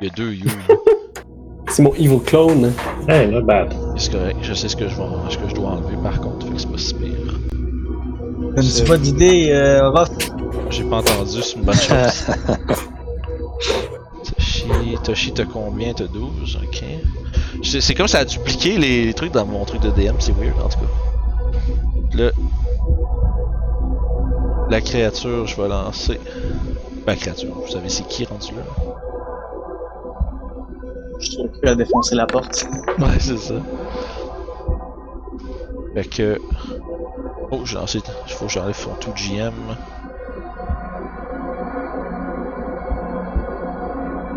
Speaker 1: Il y a deux You.
Speaker 3: C'est mon evil clone.
Speaker 4: Hey, not bad.
Speaker 1: c'est correct, je sais ce que je, vais, ce que je dois enlever par contre, fait que c'est pas si pire.
Speaker 6: Donne-tu pas d'idée, euh, Ruff?
Speaker 1: J'ai pas entendu, c'est une bonne chose. Toshi, Toshi t'as combien? T'as 12, ok. C'est comme ça a dupliqué les, trucs dans mon truc de DM, c'est weird en tout cas. Le. La créature, je vais lancer. Ben, créature, vous savez c'est qui rendu là?
Speaker 6: Je suis occupé à défoncer la porte.
Speaker 1: Ouais, c'est ça. Fait que. Oh, j'ai lancé. Faut que j'enlève tout GM.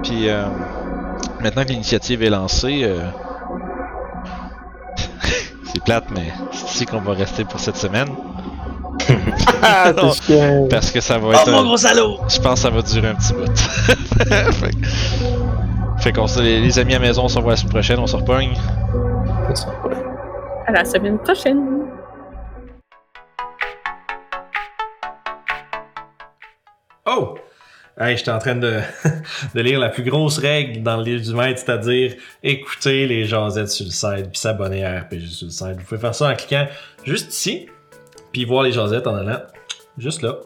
Speaker 1: Puis euh, maintenant que l'initiative est lancée, euh, c'est plate, mais c'est ici qu'on va rester pour cette semaine.
Speaker 3: Ah,
Speaker 1: Non,
Speaker 3: chiant.
Speaker 1: parce que ça va
Speaker 6: Oh
Speaker 1: être.
Speaker 6: mon
Speaker 1: un-
Speaker 6: gros salaud!
Speaker 1: Je pense que ça va durer un petit bout. fait qu'on se, les, amis à la maison, on se revoit la semaine prochaine, on se repogne.
Speaker 2: À la semaine prochaine.
Speaker 7: Oh! Hey, j'étais en train de, de lire la plus grosse règle dans le livre du maître, c'est-à-dire écouter les jasettes sur le site, puis s'abonner à RPG sur le site. Vous pouvez faire ça en cliquant juste ici, puis voir les jasettes en allant juste là.